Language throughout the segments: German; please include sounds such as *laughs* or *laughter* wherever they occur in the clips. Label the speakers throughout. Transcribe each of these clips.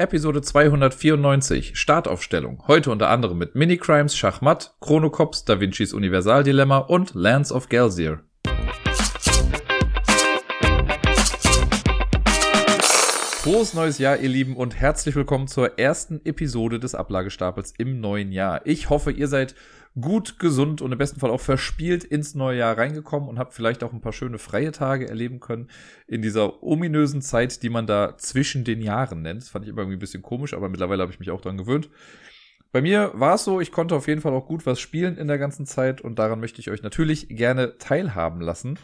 Speaker 1: Episode 294, Startaufstellung. Heute unter anderem mit Minicrimes, Schachmatt, Chronocops, Da Vinci's Universaldilemma und Lands of Gelsier. Frohes neues Jahr, ihr Lieben, und herzlich willkommen zur ersten Episode des Ablagestapels im neuen Jahr. Ich hoffe, ihr seid gut, gesund und im besten Fall auch verspielt ins neue Jahr reingekommen und habt vielleicht auch ein paar schöne freie Tage erleben können in dieser ominösen Zeit, die man da zwischen den Jahren nennt. Das fand ich immer irgendwie ein bisschen komisch, aber mittlerweile habe ich mich auch dran gewöhnt. Bei mir war es so, ich konnte auf jeden Fall auch gut was spielen in der ganzen Zeit und daran möchte ich euch natürlich gerne teilhaben lassen.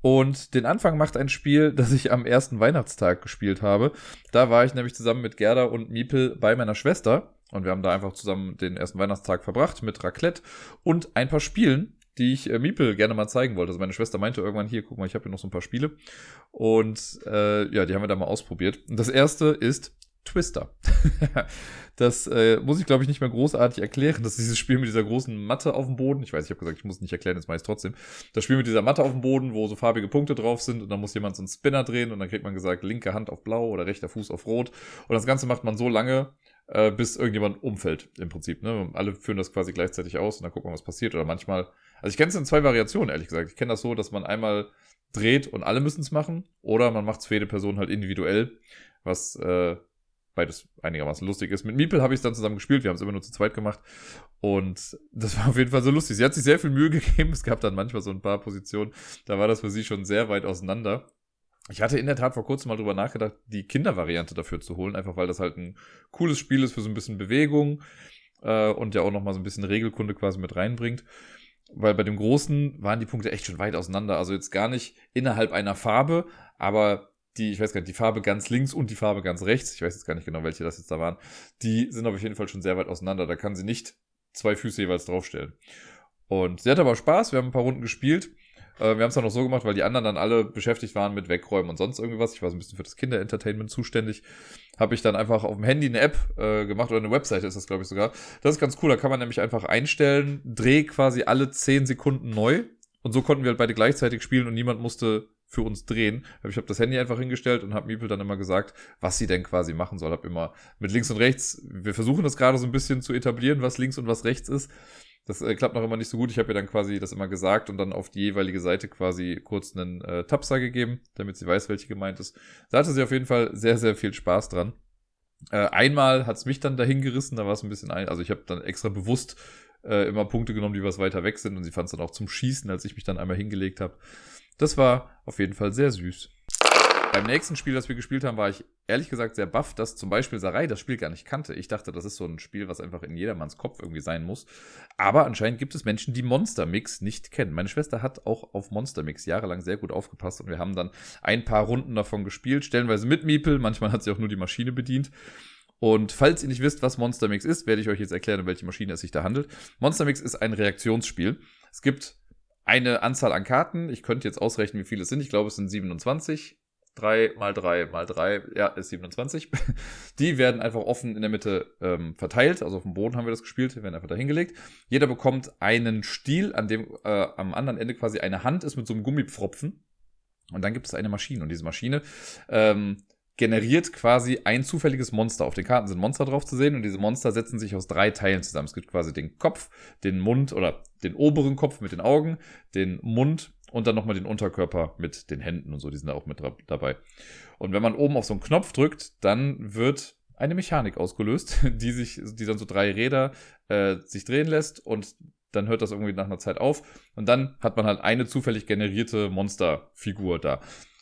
Speaker 1: Und den Anfang macht ein Spiel, *laughs* das ich am ersten Weihnachtstag gespielt habe. Da war ich nämlich zusammen mit Gerda und Miepel bei meiner Schwester. Und wir haben da einfach zusammen den ersten Weihnachtstag verbracht mit Raclette und ein paar Spielen, die ich äh, Miepel gerne mal zeigen wollte. Also meine Schwester meinte irgendwann, hier, guck mal, ich habe hier noch so ein paar Spiele. Und äh, ja, die haben wir da mal ausprobiert. Und das erste ist Twister. *laughs* das äh, muss ich, glaube ich, nicht mehr großartig erklären. Das ist dieses Spiel mit dieser großen Matte auf dem Boden. Ich weiß, ich habe gesagt, ich muss es nicht erklären, jetzt mache ich es trotzdem. Das Spiel mit dieser Matte auf dem Boden, wo so farbige Punkte drauf sind und dann muss jemand so einen Spinner drehen und dann kriegt man gesagt, linke Hand auf blau oder rechter Fuß auf rot. Und das Ganze macht man so lange, äh, bis irgendjemand umfällt, im Prinzip. Ne? Alle führen das quasi gleichzeitig aus und dann guckt man, was passiert. Oder manchmal, also ich kenne es in zwei Variationen, ehrlich gesagt. Ich kenne das so, dass man einmal dreht und alle müssen es machen, oder man macht es für jede Person halt individuell, was äh, beides einigermaßen lustig ist. Mit Miepel habe ich es dann zusammen gespielt, wir haben es immer nur zu zweit gemacht und das war auf jeden Fall so lustig. Sie hat sich sehr viel Mühe *laughs* gegeben, es gab dann manchmal so ein paar Positionen, da war das für sie schon sehr weit auseinander. Ich hatte in der Tat vor kurzem mal drüber nachgedacht, die Kindervariante dafür zu holen, einfach weil das halt ein cooles Spiel ist für so ein bisschen Bewegung äh, und ja auch nochmal so ein bisschen Regelkunde quasi mit reinbringt. Weil bei dem Großen waren die Punkte echt schon weit auseinander. Also jetzt gar nicht innerhalb einer Farbe, aber die, ich weiß gar nicht, die Farbe ganz links und die Farbe ganz rechts, ich weiß jetzt gar nicht genau, welche das jetzt da waren, die sind auf jeden Fall schon sehr weit auseinander. Da kann sie nicht zwei Füße jeweils draufstellen. Und sie hat aber Spaß, wir haben ein paar Runden gespielt. Äh, wir haben es dann noch so gemacht, weil die anderen dann alle beschäftigt waren mit Wegräumen und sonst irgendwas. Ich war so ein bisschen für das Kinderentertainment zuständig. Habe ich dann einfach auf dem Handy eine App äh, gemacht oder eine Webseite ist das, glaube ich, sogar. Das ist ganz cool, da kann man nämlich einfach einstellen, dreh quasi alle 10 Sekunden neu. Und so konnten wir halt beide gleichzeitig spielen und niemand musste für uns drehen. Ich habe das Handy einfach hingestellt und habe Miepel dann immer gesagt, was sie denn quasi machen soll. Habe immer mit links und rechts, wir versuchen das gerade so ein bisschen zu etablieren, was links und was rechts ist. Das äh, klappt noch immer nicht so gut. Ich habe ihr dann quasi das immer gesagt und dann auf die jeweilige Seite quasi kurz einen äh, Tapser gegeben, damit sie weiß, welche gemeint ist. Da hatte sie auf jeden Fall sehr, sehr viel Spaß dran. Äh, einmal hat's mich dann dahin gerissen, da war es ein bisschen ein, also ich habe dann extra bewusst äh, immer Punkte genommen, die was weiter weg sind und sie fand es dann auch zum Schießen, als ich mich dann einmal hingelegt habe. Das war auf jeden Fall sehr süß. Beim nächsten Spiel, das wir gespielt haben, war ich ehrlich gesagt sehr baff, dass zum Beispiel Sarai das Spiel gar nicht kannte. Ich dachte, das ist so ein Spiel, was einfach in jedermanns Kopf irgendwie sein muss. Aber anscheinend gibt es Menschen, die Monster Mix nicht kennen. Meine Schwester hat auch auf Monster Mix jahrelang sehr gut aufgepasst und wir haben dann ein paar Runden davon gespielt, stellenweise mit Miepel, manchmal hat sie auch nur die Maschine bedient. Und falls ihr nicht wisst, was Monster Mix ist, werde ich euch jetzt erklären, um welche Maschine es sich da handelt. Monster Mix ist ein Reaktionsspiel. Es gibt eine Anzahl an Karten. Ich könnte jetzt ausrechnen, wie viele es sind. Ich glaube, es sind 27. 3 mal 3 mal 3, ja, ist 27. *laughs* Die werden einfach offen in der Mitte ähm, verteilt. Also auf dem Boden haben wir das gespielt, werden einfach da hingelegt. Jeder bekommt einen Stiel, an dem äh, am anderen Ende quasi eine Hand ist mit so einem Gummipfropfen. Und dann gibt es eine Maschine. Und diese Maschine ähm, generiert quasi ein zufälliges Monster. Auf den Karten sind Monster drauf zu sehen und diese Monster setzen sich aus drei Teilen zusammen. Es gibt quasi den Kopf, den Mund oder den oberen Kopf mit den Augen, den Mund und dann nochmal den Unterkörper mit den Händen und so, die sind da auch mit dabei. Und wenn man oben auf so einen Knopf drückt, dann wird eine Mechanik ausgelöst, *laughs* die sich, die dann so drei Räder äh, sich drehen lässt und dann hört das irgendwie nach einer Zeit auf und dann hat man halt eine zufällig generierte Monsterfigur da.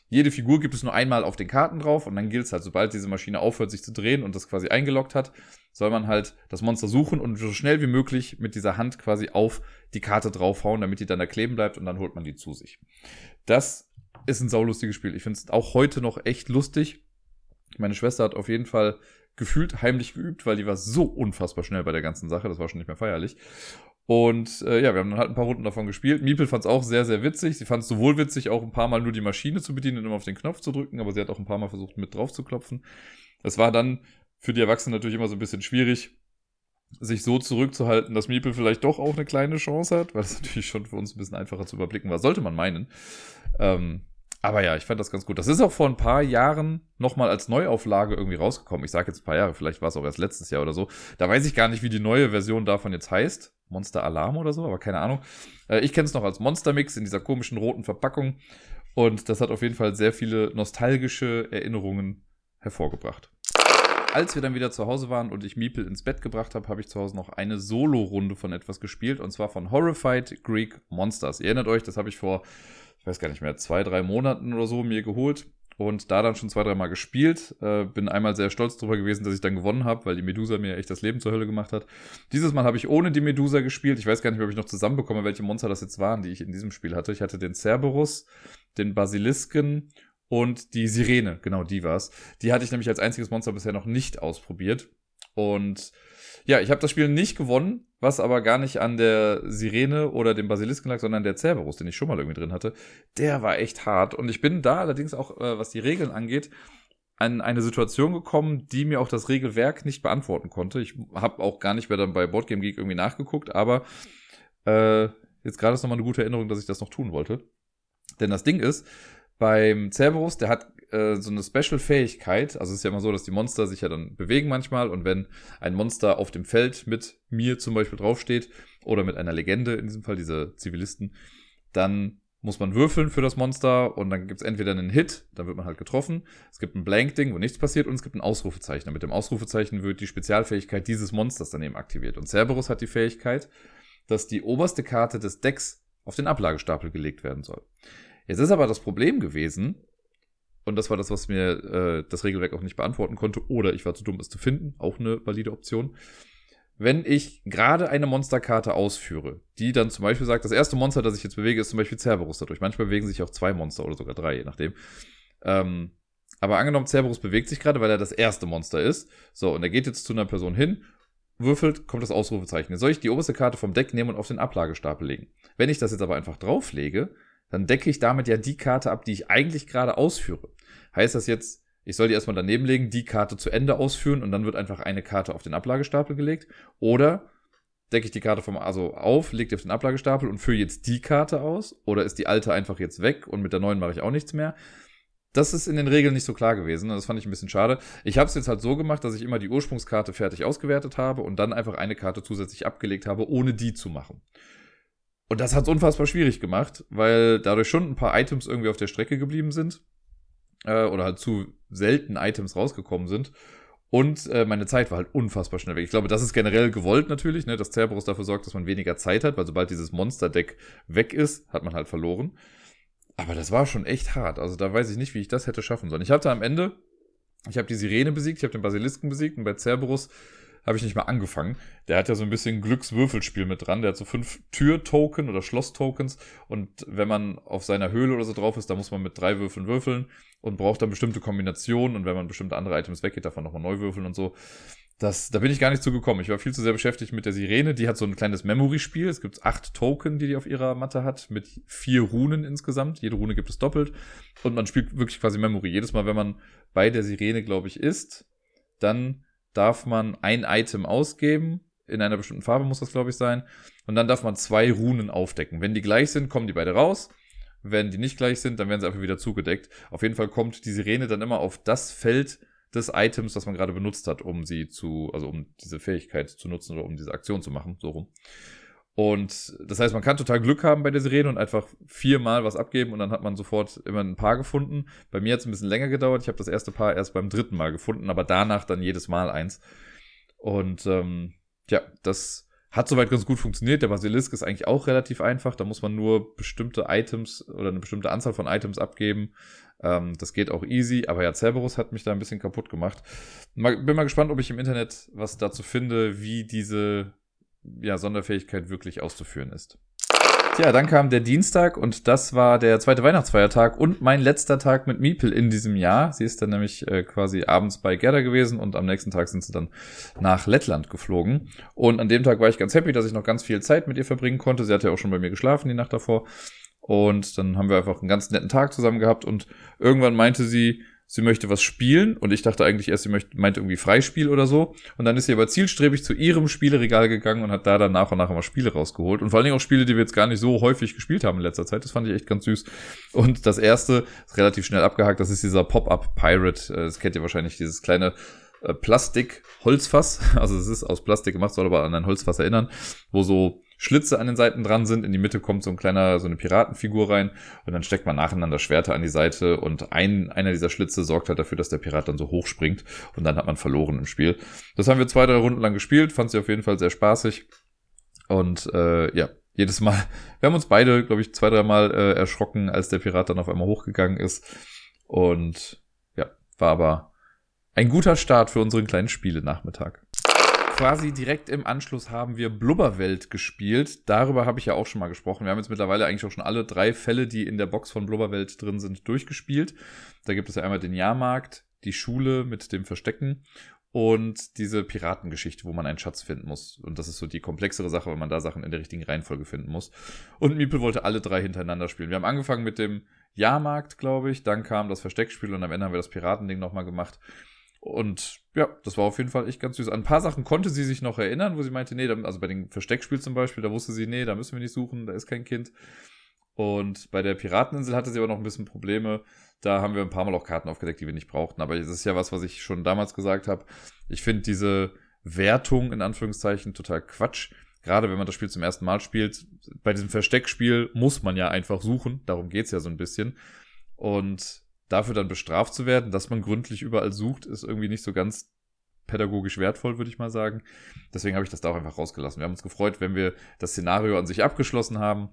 Speaker 1: Jede Figur gibt es nur einmal auf den Karten drauf und dann gilt es halt, sobald diese Maschine aufhört, sich zu drehen und das quasi eingeloggt hat, soll man halt das Monster suchen und so schnell wie möglich mit dieser Hand quasi auf die Karte draufhauen, damit die dann da kleben bleibt und dann holt man die zu sich. Das ist ein saulustiges Spiel. Ich finde es auch heute noch echt lustig. Meine Schwester hat auf jeden Fall gefühlt heimlich geübt, weil die war so unfassbar schnell bei der ganzen Sache. Das war schon nicht mehr feierlich. Und äh, ja, wir haben dann halt ein paar Runden davon gespielt. Miepel fand es auch sehr, sehr witzig. Sie fand es sowohl witzig, auch ein paar Mal nur die Maschine zu bedienen und immer auf den Knopf zu drücken, aber sie hat auch ein paar Mal versucht, mit drauf zu klopfen. Es war dann für die Erwachsenen natürlich immer so ein bisschen schwierig, sich so zurückzuhalten, dass Miepel vielleicht doch auch eine kleine Chance hat, weil das *laughs* natürlich schon für uns ein bisschen einfacher zu überblicken war, sollte man meinen. Ähm, Aber ja, ich fand das ganz gut. Das ist auch vor ein paar Jahren nochmal als Neuauflage irgendwie rausgekommen. Ich sage jetzt ein paar Jahre, vielleicht war es auch erst letztes Jahr oder so. Da weiß ich gar nicht, wie die neue Version davon jetzt heißt. Monster Alarm oder so, aber keine Ahnung. Äh, ich kenne es noch als Monster Mix in dieser komischen roten Verpackung. Und das hat auf jeden Fall sehr viele nostalgische Erinnerungen hervorgebracht. Als wir dann wieder zu Hause waren und ich Miepel ins Bett gebracht habe, habe ich zu Hause noch eine Solo-Runde von etwas gespielt und zwar von Horrified Greek Monsters. Ihr erinnert euch, das habe ich vor ich weiß gar nicht mehr, zwei, drei Monaten oder so mir geholt und da dann schon zwei, dreimal gespielt. Äh, bin einmal sehr stolz darüber gewesen, dass ich dann gewonnen habe, weil die Medusa mir echt das Leben zur Hölle gemacht hat. Dieses Mal habe ich ohne die Medusa gespielt. Ich weiß gar nicht ob ich noch zusammenbekomme, welche Monster das jetzt waren, die ich in diesem Spiel hatte. Ich hatte den Cerberus, den Basilisken und die Sirene. Genau, die war's. Die hatte ich nämlich als einziges Monster bisher noch nicht ausprobiert. Und ja, ich habe das Spiel nicht gewonnen, was aber gar nicht an der Sirene oder dem Basilisken lag, sondern der Cerberus, den ich schon mal irgendwie drin hatte. Der war echt hart. Und ich bin da allerdings auch, äh, was die Regeln angeht, an eine Situation gekommen, die mir auch das Regelwerk nicht beantworten konnte. Ich habe auch gar nicht mehr dann bei Boardgame Geek irgendwie nachgeguckt, aber äh, jetzt gerade ist nochmal eine gute Erinnerung, dass ich das noch tun wollte. Denn das Ding ist, beim Cerberus, der hat äh, so eine Special-Fähigkeit. Also es ist ja immer so, dass die Monster sich ja dann bewegen manchmal und wenn ein Monster auf dem Feld mit mir zum Beispiel draufsteht oder mit einer Legende, in diesem Fall diese Zivilisten, dann muss man würfeln für das Monster und dann gibt es entweder einen Hit, dann wird man halt getroffen. Es gibt ein Blank-Ding, wo nichts passiert und es gibt ein Ausrufezeichen. Mit dem Ausrufezeichen wird die Spezialfähigkeit dieses Monsters dann eben aktiviert. Und Cerberus hat die Fähigkeit, dass die oberste Karte des Decks auf den Ablagestapel gelegt werden soll. Jetzt ist aber das Problem gewesen, und das war das, was mir äh, das Regelwerk auch nicht beantworten konnte, oder ich war zu dumm, es zu finden, auch eine valide Option. Wenn ich gerade eine Monsterkarte ausführe, die dann zum Beispiel sagt, das erste Monster, das ich jetzt bewege, ist zum Beispiel Cerberus dadurch. Manchmal bewegen sich auch zwei Monster oder sogar drei, je nachdem. Ähm, aber angenommen, Cerberus bewegt sich gerade, weil er das erste Monster ist. So, und er geht jetzt zu einer Person hin, würfelt, kommt das Ausrufezeichen. Jetzt soll ich die oberste Karte vom Deck nehmen und auf den Ablagestapel legen. Wenn ich das jetzt aber einfach drauflege, dann decke ich damit ja die Karte ab, die ich eigentlich gerade ausführe. Heißt das jetzt, ich soll die erstmal daneben legen, die Karte zu Ende ausführen und dann wird einfach eine Karte auf den Ablagestapel gelegt? Oder decke ich die Karte vom also auf, lege die auf den Ablagestapel und führe jetzt die Karte aus? Oder ist die alte einfach jetzt weg und mit der neuen mache ich auch nichts mehr? Das ist in den Regeln nicht so klar gewesen. Das fand ich ein bisschen schade. Ich habe es jetzt halt so gemacht, dass ich immer die Ursprungskarte fertig ausgewertet habe und dann einfach eine Karte zusätzlich abgelegt habe, ohne die zu machen. Und das hat es unfassbar schwierig gemacht, weil dadurch schon ein paar Items irgendwie auf der Strecke geblieben sind. Äh, oder halt zu selten Items rausgekommen sind. Und äh, meine Zeit war halt unfassbar schnell weg. Ich glaube, das ist generell gewollt natürlich, ne, dass Cerberus dafür sorgt, dass man weniger Zeit hat, weil sobald dieses Monster-Deck weg ist, hat man halt verloren. Aber das war schon echt hart. Also da weiß ich nicht, wie ich das hätte schaffen sollen. Ich hatte am Ende, ich habe die Sirene besiegt, ich habe den Basilisken besiegt und bei Cerberus habe ich nicht mal angefangen. Der hat ja so ein bisschen Glückswürfelspiel mit dran. Der hat so fünf Tür-Token oder Schloss-Tokens. Und wenn man auf seiner Höhle oder so drauf ist, da muss man mit drei Würfeln würfeln und braucht dann bestimmte Kombinationen. Und wenn man bestimmte andere Items weggeht, man nochmal neu würfeln und so. Das, da bin ich gar nicht zugekommen. Ich war viel zu sehr beschäftigt mit der Sirene. Die hat so ein kleines Memory-Spiel. Es gibt acht Token, die die auf ihrer Matte hat, mit vier Runen insgesamt. Jede Rune gibt es doppelt. Und man spielt wirklich quasi Memory. Jedes Mal, wenn man bei der Sirene, glaube ich, ist, dann darf man ein Item ausgeben. In einer bestimmten Farbe muss das, glaube ich, sein. Und dann darf man zwei Runen aufdecken. Wenn die gleich sind, kommen die beide raus. Wenn die nicht gleich sind, dann werden sie einfach wieder zugedeckt. Auf jeden Fall kommt die Sirene dann immer auf das Feld des Items, das man gerade benutzt hat, um sie zu, also um diese Fähigkeit zu nutzen oder um diese Aktion zu machen, so rum. Und das heißt, man kann total Glück haben bei der Sirene und einfach viermal was abgeben und dann hat man sofort immer ein Paar gefunden. Bei mir hat es ein bisschen länger gedauert. Ich habe das erste Paar erst beim dritten Mal gefunden, aber danach dann jedes Mal eins. Und ähm, ja, das hat soweit ganz gut funktioniert. Der Basilisk ist eigentlich auch relativ einfach. Da muss man nur bestimmte Items oder eine bestimmte Anzahl von Items abgeben. Ähm, das geht auch easy. Aber ja, Cerberus hat mich da ein bisschen kaputt gemacht. Mal, bin mal gespannt, ob ich im Internet was dazu finde, wie diese ja, Sonderfähigkeit wirklich auszuführen ist. Tja, dann kam der Dienstag und das war der zweite Weihnachtsfeiertag und mein letzter Tag mit Miepel in diesem Jahr. Sie ist dann nämlich äh, quasi abends bei Gerda gewesen und am nächsten Tag sind sie dann nach Lettland geflogen. Und an dem Tag war ich ganz happy, dass ich noch ganz viel Zeit mit ihr verbringen konnte. Sie hatte ja auch schon bei mir geschlafen die Nacht davor. Und dann haben wir einfach einen ganz netten Tag zusammen gehabt und irgendwann meinte sie, sie möchte was spielen und ich dachte eigentlich erst, sie möchte, meint irgendwie Freispiel oder so. Und dann ist sie aber zielstrebig zu ihrem Spieleregal gegangen und hat da dann nach und nach immer Spiele rausgeholt. Und vor allen Dingen auch Spiele, die wir jetzt gar nicht so häufig gespielt haben in letzter Zeit. Das fand ich echt ganz süß. Und das erste ist relativ schnell abgehakt. Das ist dieser Pop-Up Pirate. Äh, das kennt ihr wahrscheinlich, dieses kleine äh, Plastik-Holzfass. *laughs* Also es ist aus Plastik gemacht, soll aber an ein Holzfass erinnern, wo so Schlitze an den Seiten dran sind. In die Mitte kommt so ein kleiner, so eine Piratenfigur rein. Und dann steckt man nacheinander Schwerter an die Seite. Und ein, einer dieser Schlitze sorgt halt dafür, dass der Pirat dann so hoch springt und dann hat man verloren im Spiel. Das haben wir zwei, drei Runden lang gespielt, fand sie auf jeden Fall sehr spaßig. Und äh, ja, jedes Mal, *laughs* wir haben uns beide, glaube ich, zwei, dreimal äh, erschrocken, als der Pirat dann auf einmal hochgegangen ist. Und ja, war aber ein guter Start für unseren kleinen Spiele-Nachmittag quasi direkt im Anschluss haben wir Blubberwelt gespielt. Darüber habe ich ja auch schon mal gesprochen. Wir haben jetzt mittlerweile eigentlich auch schon alle drei Fälle, die in der Box von Blubberwelt drin sind, durchgespielt. Da gibt es ja einmal den Jahrmarkt, die Schule mit dem Verstecken und diese Piratengeschichte, wo man einen Schatz finden muss. Und das ist so die komplexere Sache, weil man da Sachen in der richtigen Reihenfolge finden muss. Und Miepel wollte alle drei hintereinander spielen. Wir haben angefangen mit dem Jahrmarkt, glaube ich. Dann kam das Versteckspiel und am Ende haben wir das Piratending nochmal gemacht. Und ja, das war auf jeden Fall echt ganz süß. An ein paar Sachen konnte sie sich noch erinnern, wo sie meinte, nee, also bei dem Versteckspiel zum Beispiel, da wusste sie, nee, da müssen wir nicht suchen, da ist kein Kind. Und bei der Pirateninsel hatte sie aber noch ein bisschen Probleme. Da haben wir ein paar Mal auch Karten aufgedeckt, die wir nicht brauchten. Aber das ist ja was, was ich schon damals gesagt habe. Ich finde diese Wertung in Anführungszeichen total Quatsch. Gerade wenn man das Spiel zum ersten Mal spielt. Bei diesem Versteckspiel muss man ja einfach suchen. Darum geht's ja so ein bisschen. Und dafür dann bestraft zu werden, dass man gründlich überall sucht, ist irgendwie nicht so ganz pädagogisch wertvoll, würde ich mal sagen. Deswegen habe ich das da auch einfach rausgelassen. Wir haben uns gefreut, wenn wir das Szenario an sich abgeschlossen haben,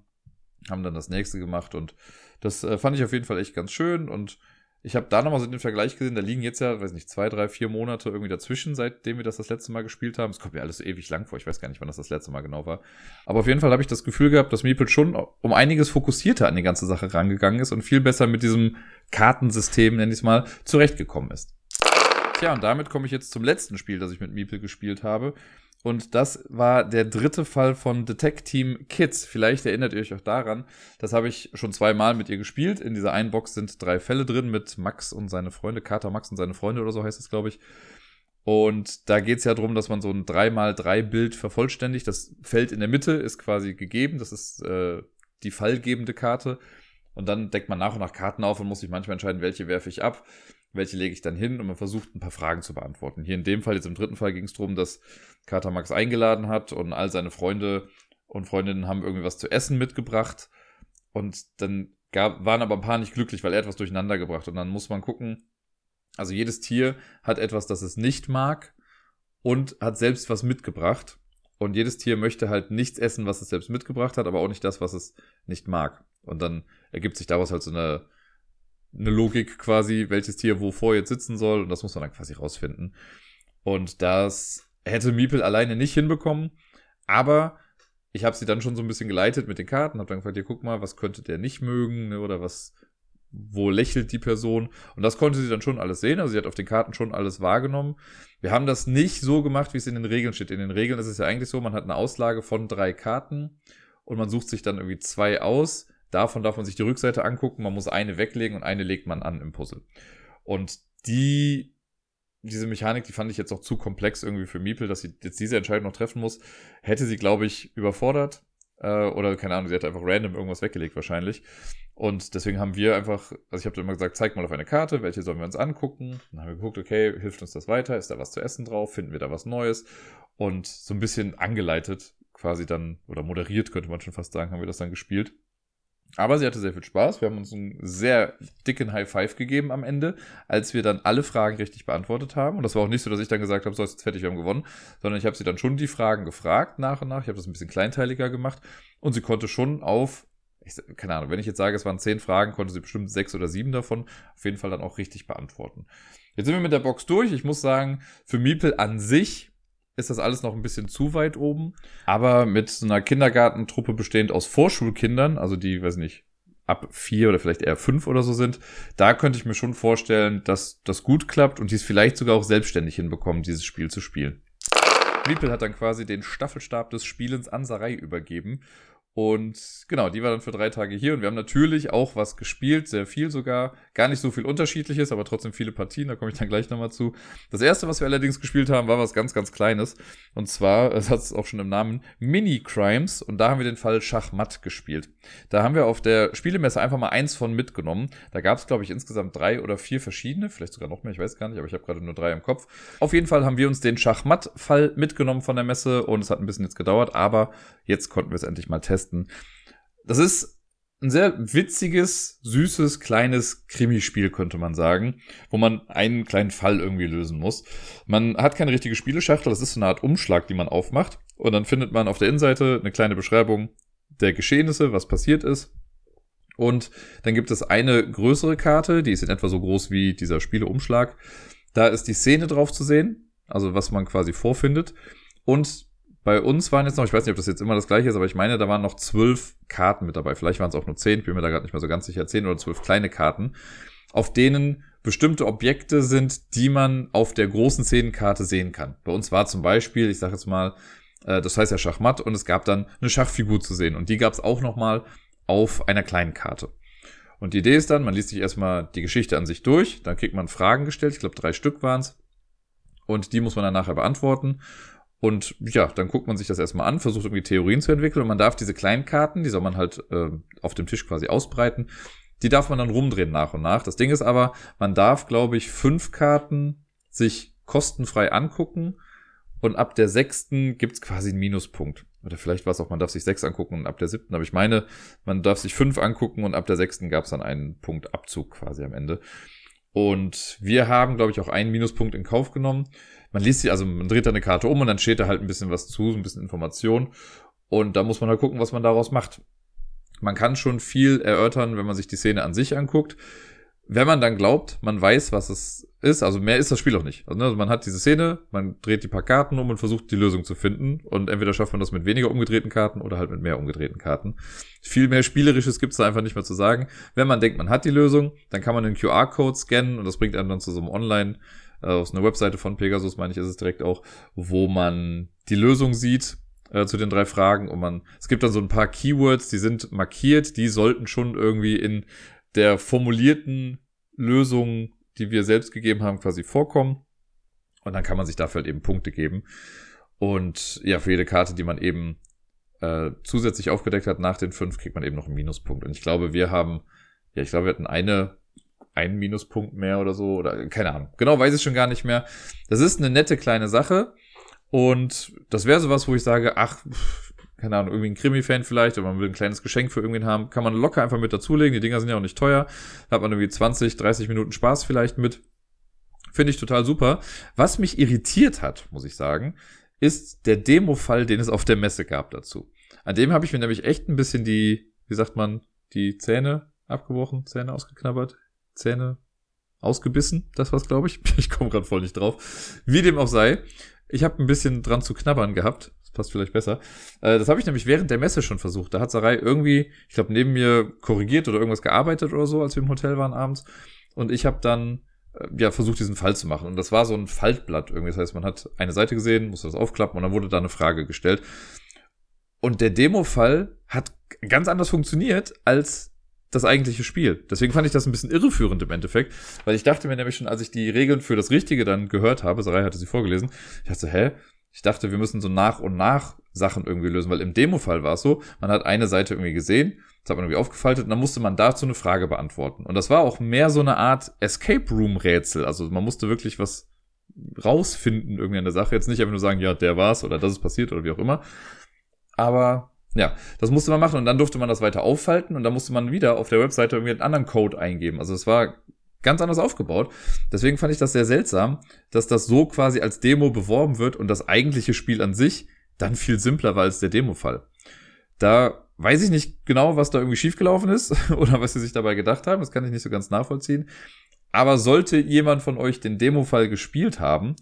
Speaker 1: haben dann das nächste gemacht und das äh, fand ich auf jeden Fall echt ganz schön und ich habe da nochmal so den Vergleich gesehen, da liegen jetzt ja, weiß nicht, zwei, drei, vier Monate irgendwie dazwischen, seitdem wir das das letzte Mal gespielt haben. Es kommt mir alles so ewig lang vor, ich weiß gar nicht, wann das das letzte Mal genau war. Aber auf jeden Fall habe ich das Gefühl gehabt, dass Meeple schon um einiges fokussierter an die ganze Sache rangegangen ist und viel besser mit diesem Kartensystem, nenne ich es mal, zurechtgekommen ist. Tja, und damit komme ich jetzt zum letzten Spiel, das ich mit Meeple gespielt habe. Und das war der dritte Fall von Detect Team Kids. Vielleicht erinnert ihr euch auch daran. Das habe ich schon zweimal mit ihr gespielt. In dieser einen Box sind drei Fälle drin mit Max und seine Freunde. Kater Max und seine Freunde oder so heißt es, glaube ich. Und da geht es ja darum, dass man so ein 3x3-Bild vervollständigt. Das Feld in der Mitte ist quasi gegeben. Das ist äh, die fallgebende Karte. Und dann deckt man nach und nach Karten auf und muss sich manchmal entscheiden, welche werfe ich ab, welche lege ich dann hin und man versucht ein paar Fragen zu beantworten. Hier in dem Fall, jetzt im dritten Fall ging es darum, dass Kater Max eingeladen hat und all seine Freunde und Freundinnen haben irgendwie was zu essen mitgebracht. Und dann gab, waren aber ein paar nicht glücklich, weil er etwas durcheinander gebracht. Und dann muss man gucken, also jedes Tier hat etwas, das es nicht mag und hat selbst was mitgebracht. Und jedes Tier möchte halt nichts essen, was es selbst mitgebracht hat, aber auch nicht das, was es nicht mag. Und dann ergibt sich daraus halt so eine, eine Logik quasi, welches Tier wovor jetzt sitzen soll. Und das muss man dann quasi rausfinden. Und das hätte Miepel alleine nicht hinbekommen. Aber ich habe sie dann schon so ein bisschen geleitet mit den Karten, habe dann gefragt, hier guck mal, was könnte der nicht mögen ne, oder was, wo lächelt die Person. Und das konnte sie dann schon alles sehen. Also sie hat auf den Karten schon alles wahrgenommen. Wir haben das nicht so gemacht, wie es in den Regeln steht. In den Regeln ist es ja eigentlich so, man hat eine Auslage von drei Karten und man sucht sich dann irgendwie zwei aus. Davon darf man sich die Rückseite angucken. Man muss eine weglegen und eine legt man an im Puzzle. Und die diese Mechanik, die fand ich jetzt auch zu komplex irgendwie für Miepel, dass sie jetzt diese Entscheidung noch treffen muss. Hätte sie, glaube ich, überfordert. Äh, oder keine Ahnung, sie hätte einfach random irgendwas weggelegt wahrscheinlich. Und deswegen haben wir einfach, also ich habe immer gesagt, zeig mal auf eine Karte, welche sollen wir uns angucken. Dann haben wir geguckt, okay, hilft uns das weiter? Ist da was zu essen drauf? Finden wir da was Neues? Und so ein bisschen angeleitet quasi dann, oder moderiert könnte man schon fast sagen, haben wir das dann gespielt. Aber sie hatte sehr viel Spaß. Wir haben uns einen sehr dicken High Five gegeben am Ende, als wir dann alle Fragen richtig beantwortet haben. Und das war auch nicht so, dass ich dann gesagt habe, so ist jetzt fertig, wir haben gewonnen, sondern ich habe sie dann schon die Fragen gefragt nach und nach. Ich habe das ein bisschen kleinteiliger gemacht und sie konnte schon auf, ich, keine Ahnung, wenn ich jetzt sage, es waren zehn Fragen, konnte sie bestimmt sechs oder sieben davon auf jeden Fall dann auch richtig beantworten. Jetzt sind wir mit der Box durch. Ich muss sagen, für Miepel an sich ist das alles noch ein bisschen zu weit oben. Aber mit so einer Kindergartentruppe bestehend aus Vorschulkindern, also die, weiß nicht, ab vier oder vielleicht eher fünf oder so sind, da könnte ich mir schon vorstellen, dass das gut klappt und die es vielleicht sogar auch selbstständig hinbekommen, dieses Spiel zu spielen. Miepel hat dann quasi den Staffelstab des Spielens an Sarai übergeben. Und genau, die war dann für drei Tage hier und wir haben natürlich auch was gespielt, sehr viel sogar. Gar nicht so viel unterschiedliches, aber trotzdem viele Partien, da komme ich dann gleich nochmal zu. Das erste, was wir allerdings gespielt haben, war was ganz, ganz Kleines. Und zwar, *laughs* das hat es auch schon im Namen, Mini-Crimes. Und da haben wir den Fall Schachmatt gespielt. Da haben wir auf der Spielemesse einfach mal eins von mitgenommen. Da gab es, glaube ich, insgesamt drei oder vier verschiedene, vielleicht sogar noch mehr, ich weiß gar nicht, aber ich habe gerade nur drei im Kopf. Auf jeden Fall haben wir uns den Schachmatt-Fall mitgenommen von der Messe und es hat ein bisschen jetzt gedauert, aber jetzt konnten wir es endlich mal testen. Das ist ein sehr witziges, süßes, kleines Krimispiel, könnte man sagen, wo man einen kleinen Fall irgendwie lösen muss. Man hat keine richtige Spieleschachtel, das ist so eine Art Umschlag, die man aufmacht. Und dann findet man auf der Innenseite eine kleine Beschreibung der Geschehnisse, was passiert ist. Und dann gibt es eine größere Karte, die ist in etwa so groß wie dieser Spieleumschlag. Da ist die Szene drauf zu sehen, also was man quasi vorfindet. Und bei uns waren jetzt noch, ich weiß nicht, ob das jetzt immer das gleiche ist, aber ich meine, da waren noch zwölf Karten mit dabei. Vielleicht waren es auch nur zehn, bin mir da gerade nicht mehr so ganz sicher, zehn oder zwölf kleine Karten, auf denen bestimmte Objekte sind, die man auf der großen Szenenkarte sehen kann. Bei uns war zum Beispiel, ich sage jetzt mal, äh, das heißt ja Schachmatt und es gab dann eine Schachfigur zu sehen und die gab es auch nochmal auf einer kleinen Karte. Und die Idee ist dann, man liest sich erstmal die Geschichte an sich durch, dann kriegt man Fragen gestellt, ich glaube drei Stück waren es, und die muss man dann nachher beantworten. Und ja, dann guckt man sich das erstmal an, versucht irgendwie Theorien zu entwickeln und man darf diese kleinen Karten, die soll man halt äh, auf dem Tisch quasi ausbreiten, die darf man dann rumdrehen nach und nach. Das Ding ist aber, man darf, glaube ich, fünf Karten sich kostenfrei angucken und ab der sechsten gibt's quasi einen Minuspunkt. Oder vielleicht war es auch, man darf sich sechs angucken und ab der siebten, aber ich meine, man darf sich fünf angucken und ab der sechsten gab's dann einen Punkt Abzug quasi am Ende. Und wir haben, glaube ich, auch einen Minuspunkt in Kauf genommen man liest sie, also man dreht da eine Karte um und dann steht da halt ein bisschen was zu, ein bisschen Information. Und da muss man halt gucken, was man daraus macht. Man kann schon viel erörtern, wenn man sich die Szene an sich anguckt. Wenn man dann glaubt, man weiß, was es ist, also mehr ist das Spiel auch nicht. Also, ne, man hat diese Szene, man dreht die paar Karten um und versucht die Lösung zu finden. Und entweder schafft man das mit weniger umgedrehten Karten oder halt mit mehr umgedrehten Karten. Viel mehr Spielerisches gibt's da einfach nicht mehr zu sagen. Wenn man denkt, man hat die Lösung, dann kann man den QR-Code scannen und das bringt einem dann zu so einem Online- aus einer Webseite von Pegasus, meine ich, ist es direkt auch, wo man die Lösung sieht äh, zu den drei Fragen und man, es gibt dann so ein paar Keywords, die sind markiert, die sollten schon irgendwie in der formulierten Lösung, die wir selbst gegeben haben, quasi vorkommen. Und dann kann man sich dafür halt eben Punkte geben. Und ja, für jede Karte, die man eben äh, zusätzlich aufgedeckt hat nach den fünf, kriegt man eben noch einen Minuspunkt. Und ich glaube, wir haben, ja, ich glaube, wir hatten eine einen Minuspunkt mehr oder so oder keine Ahnung. Genau weiß ich schon gar nicht mehr. Das ist eine nette kleine Sache und das wäre sowas, wo ich sage, ach, keine Ahnung, irgendwie ein Krimi-Fan vielleicht oder man will ein kleines Geschenk für irgendwen haben, kann man locker einfach mit dazulegen. Die Dinger sind ja auch nicht teuer. Da hat man irgendwie 20, 30 Minuten Spaß vielleicht mit. Finde ich total super. Was mich irritiert hat, muss ich sagen, ist der Demo-Fall, den es auf der Messe gab dazu. An dem habe ich mir nämlich echt ein bisschen die, wie sagt man, die Zähne abgebrochen, Zähne ausgeknabbert. Zähne ausgebissen. Das war's, glaube ich. *laughs* Ich komme gerade voll nicht drauf. Wie dem auch sei. Ich habe ein bisschen dran zu knabbern gehabt. Das passt vielleicht besser. Äh, das habe ich nämlich während der Messe schon versucht. Da hat Sarai irgendwie, ich glaube, neben mir korrigiert oder irgendwas gearbeitet oder so, als wir im Hotel waren abends. Und ich habe dann äh, ja versucht, diesen Fall zu machen. Und das war so ein Faltblatt irgendwie. Das heißt, man hat eine Seite gesehen, musste das aufklappen und dann wurde da eine Frage gestellt. Und der Demo-Fall hat ganz anders funktioniert als das eigentliche Spiel. Deswegen fand ich das ein bisschen irreführend im Endeffekt, weil ich dachte mir nämlich schon, als ich die Regeln für das Richtige dann gehört habe, Sarai hatte sie vorgelesen, ich dachte, hä? Ich dachte, wir müssen so nach und nach Sachen irgendwie lösen, weil im Demo-Fall war es so, man hat eine Seite irgendwie gesehen, das hat man irgendwie aufgefaltet und dann musste man dazu eine Frage beantworten. Und das war auch mehr so eine Art Escape Room-Rätsel. Also man musste wirklich was rausfinden irgendwie an der Sache. Jetzt nicht einfach nur sagen, ja, der war's oder das ist passiert oder wie auch immer. Aber ja, das musste man machen und dann durfte man das weiter aufhalten und dann musste man wieder auf der Webseite irgendwie einen anderen Code eingeben. Also es war ganz anders aufgebaut. Deswegen fand ich das sehr seltsam, dass das so quasi als Demo beworben wird und das eigentliche Spiel an sich dann viel simpler war als der Demo-Fall. Da weiß ich nicht genau, was da irgendwie schiefgelaufen ist *laughs* oder was sie sich dabei gedacht haben. Das kann ich nicht so ganz nachvollziehen. Aber sollte jemand von euch den Demo-Fall gespielt haben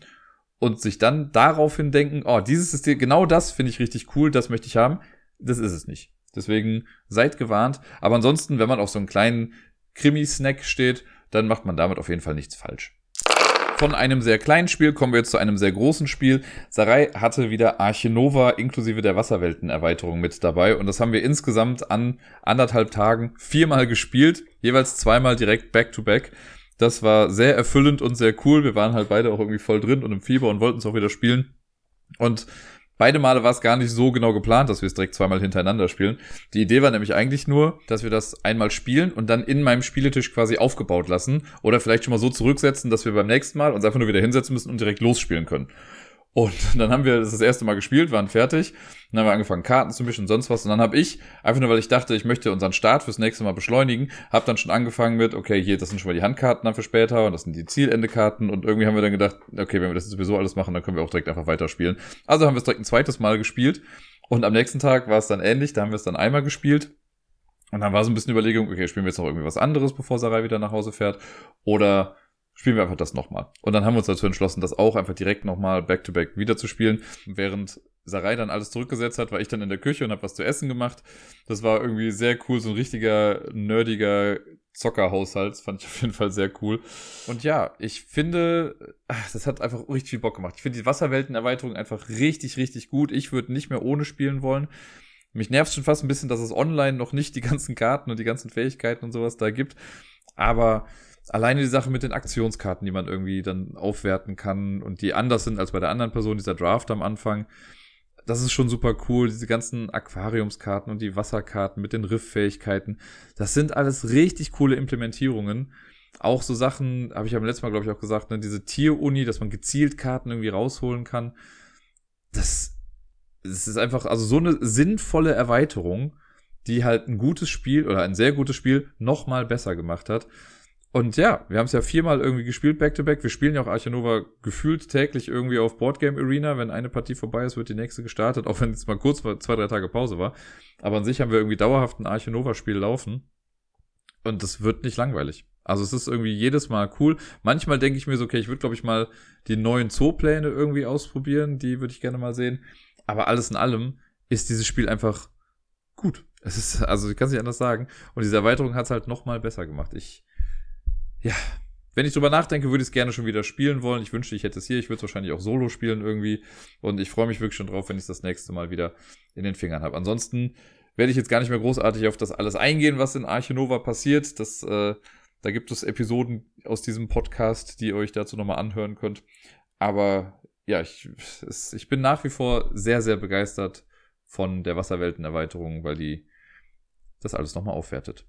Speaker 1: und sich dann daraufhin denken, oh, dieses System, genau das finde ich richtig cool, das möchte ich haben, das ist es nicht. Deswegen seid gewarnt. Aber ansonsten, wenn man auf so einen kleinen Krimi-Snack steht, dann macht man damit auf jeden Fall nichts falsch. Von einem sehr kleinen Spiel kommen wir jetzt zu einem sehr großen Spiel. Sarai hatte wieder Arche Nova inklusive der Wasserwelten-Erweiterung mit dabei und das haben wir insgesamt an anderthalb Tagen viermal gespielt, jeweils zweimal direkt back-to-back. -back. Das war sehr erfüllend und sehr cool. Wir waren halt beide auch irgendwie voll drin und im Fieber und wollten es auch wieder spielen. Und Beide Male war es gar nicht so genau geplant, dass wir es direkt zweimal hintereinander spielen. Die Idee war nämlich eigentlich nur, dass wir das einmal spielen und dann in meinem Spieletisch quasi aufgebaut lassen oder vielleicht schon mal so zurücksetzen, dass wir beim nächsten Mal uns einfach nur wieder hinsetzen müssen und direkt losspielen können. Und *laughs* dann haben wir das das erste Mal gespielt, waren fertig. Dann haben wir angefangen, Karten zu mischen und sonst was. Und dann habe ich, einfach nur weil ich dachte, ich möchte unseren Start fürs nächste Mal beschleunigen, habe dann schon angefangen mit, okay, hier, das sind schon mal die Handkarten dann für später und das sind die Zielendekarten. Und irgendwie haben wir dann gedacht, okay, wenn wir das sowieso alles machen, dann können wir auch direkt einfach weiterspielen. Also haben wir es direkt ein zweites Mal gespielt. Und am nächsten Tag war es dann ähnlich, da haben wir es dann einmal gespielt. Und dann war so ein bisschen Überlegung, okay, spielen wir jetzt noch irgendwie was anderes, bevor Sarai wieder nach Hause fährt? Oder spielen wir einfach das nochmal. Und dann haben wir uns dazu entschlossen, das auch einfach direkt nochmal back-to-back wieder zu spielen. Während Sarai dann alles zurückgesetzt hat, war ich dann in der Küche und habe was zu essen gemacht. Das war irgendwie sehr cool, so ein richtiger, nerdiger Zockerhaushalt. Das fand ich auf jeden Fall sehr cool. Und ja, ich finde, das hat einfach richtig viel Bock gemacht. Ich finde die Wasserwelten-Erweiterung einfach richtig, richtig gut. Ich würde nicht mehr ohne spielen wollen. Mich nervt schon fast ein bisschen, dass es online noch nicht die ganzen Karten und die ganzen Fähigkeiten und sowas da gibt. Aber alleine die Sache mit den Aktionskarten, die man irgendwie dann aufwerten kann und die anders sind als bei der anderen Person, dieser Draft am Anfang. Das ist schon super cool, diese ganzen Aquariumskarten und die Wasserkarten mit den Rifffähigkeiten. Das sind alles richtig coole Implementierungen. Auch so Sachen, habe ich ja beim letzten Mal, glaube ich, auch gesagt, ne, diese Tier-Uni, dass man gezielt Karten irgendwie rausholen kann. Das, das ist einfach, also so eine sinnvolle Erweiterung, die halt ein gutes Spiel oder ein sehr gutes Spiel nochmal besser gemacht hat. Und ja, wir haben es ja viermal irgendwie gespielt, back-to-back. -back. Wir spielen ja auch Archanova gefühlt täglich irgendwie auf Boardgame Arena. Wenn eine Partie vorbei ist, wird die nächste gestartet, auch wenn es mal kurz zwei, drei Tage Pause war. Aber an sich haben wir irgendwie dauerhaft ein Archanova-Spiel laufen. Und das wird nicht langweilig. Also es ist irgendwie jedes Mal cool. Manchmal denke ich mir so, okay, ich würde, glaube ich, mal die neuen Zoopläne irgendwie ausprobieren. Die würde ich gerne mal sehen. Aber alles in allem ist dieses Spiel einfach gut. Es ist, also ich kann es nicht anders sagen. Und diese Erweiterung hat es halt noch mal besser gemacht. Ich, ja, wenn ich drüber nachdenke, würde ich es gerne schon wieder spielen wollen. Ich wünschte, ich hätte es hier. Ich würde es wahrscheinlich auch solo spielen irgendwie. Und ich freue mich wirklich schon drauf, wenn ich es das nächste Mal wieder in den Fingern habe. Ansonsten werde ich jetzt gar nicht mehr großartig auf das alles eingehen, was in Arche Nova passiert. Das, äh, da gibt es Episoden aus diesem Podcast, die ihr euch dazu nochmal anhören könnt. Aber ja, ich, es, ich bin nach wie vor sehr, sehr begeistert von der Wasserweltenerweiterung, weil die das alles nochmal aufwertet.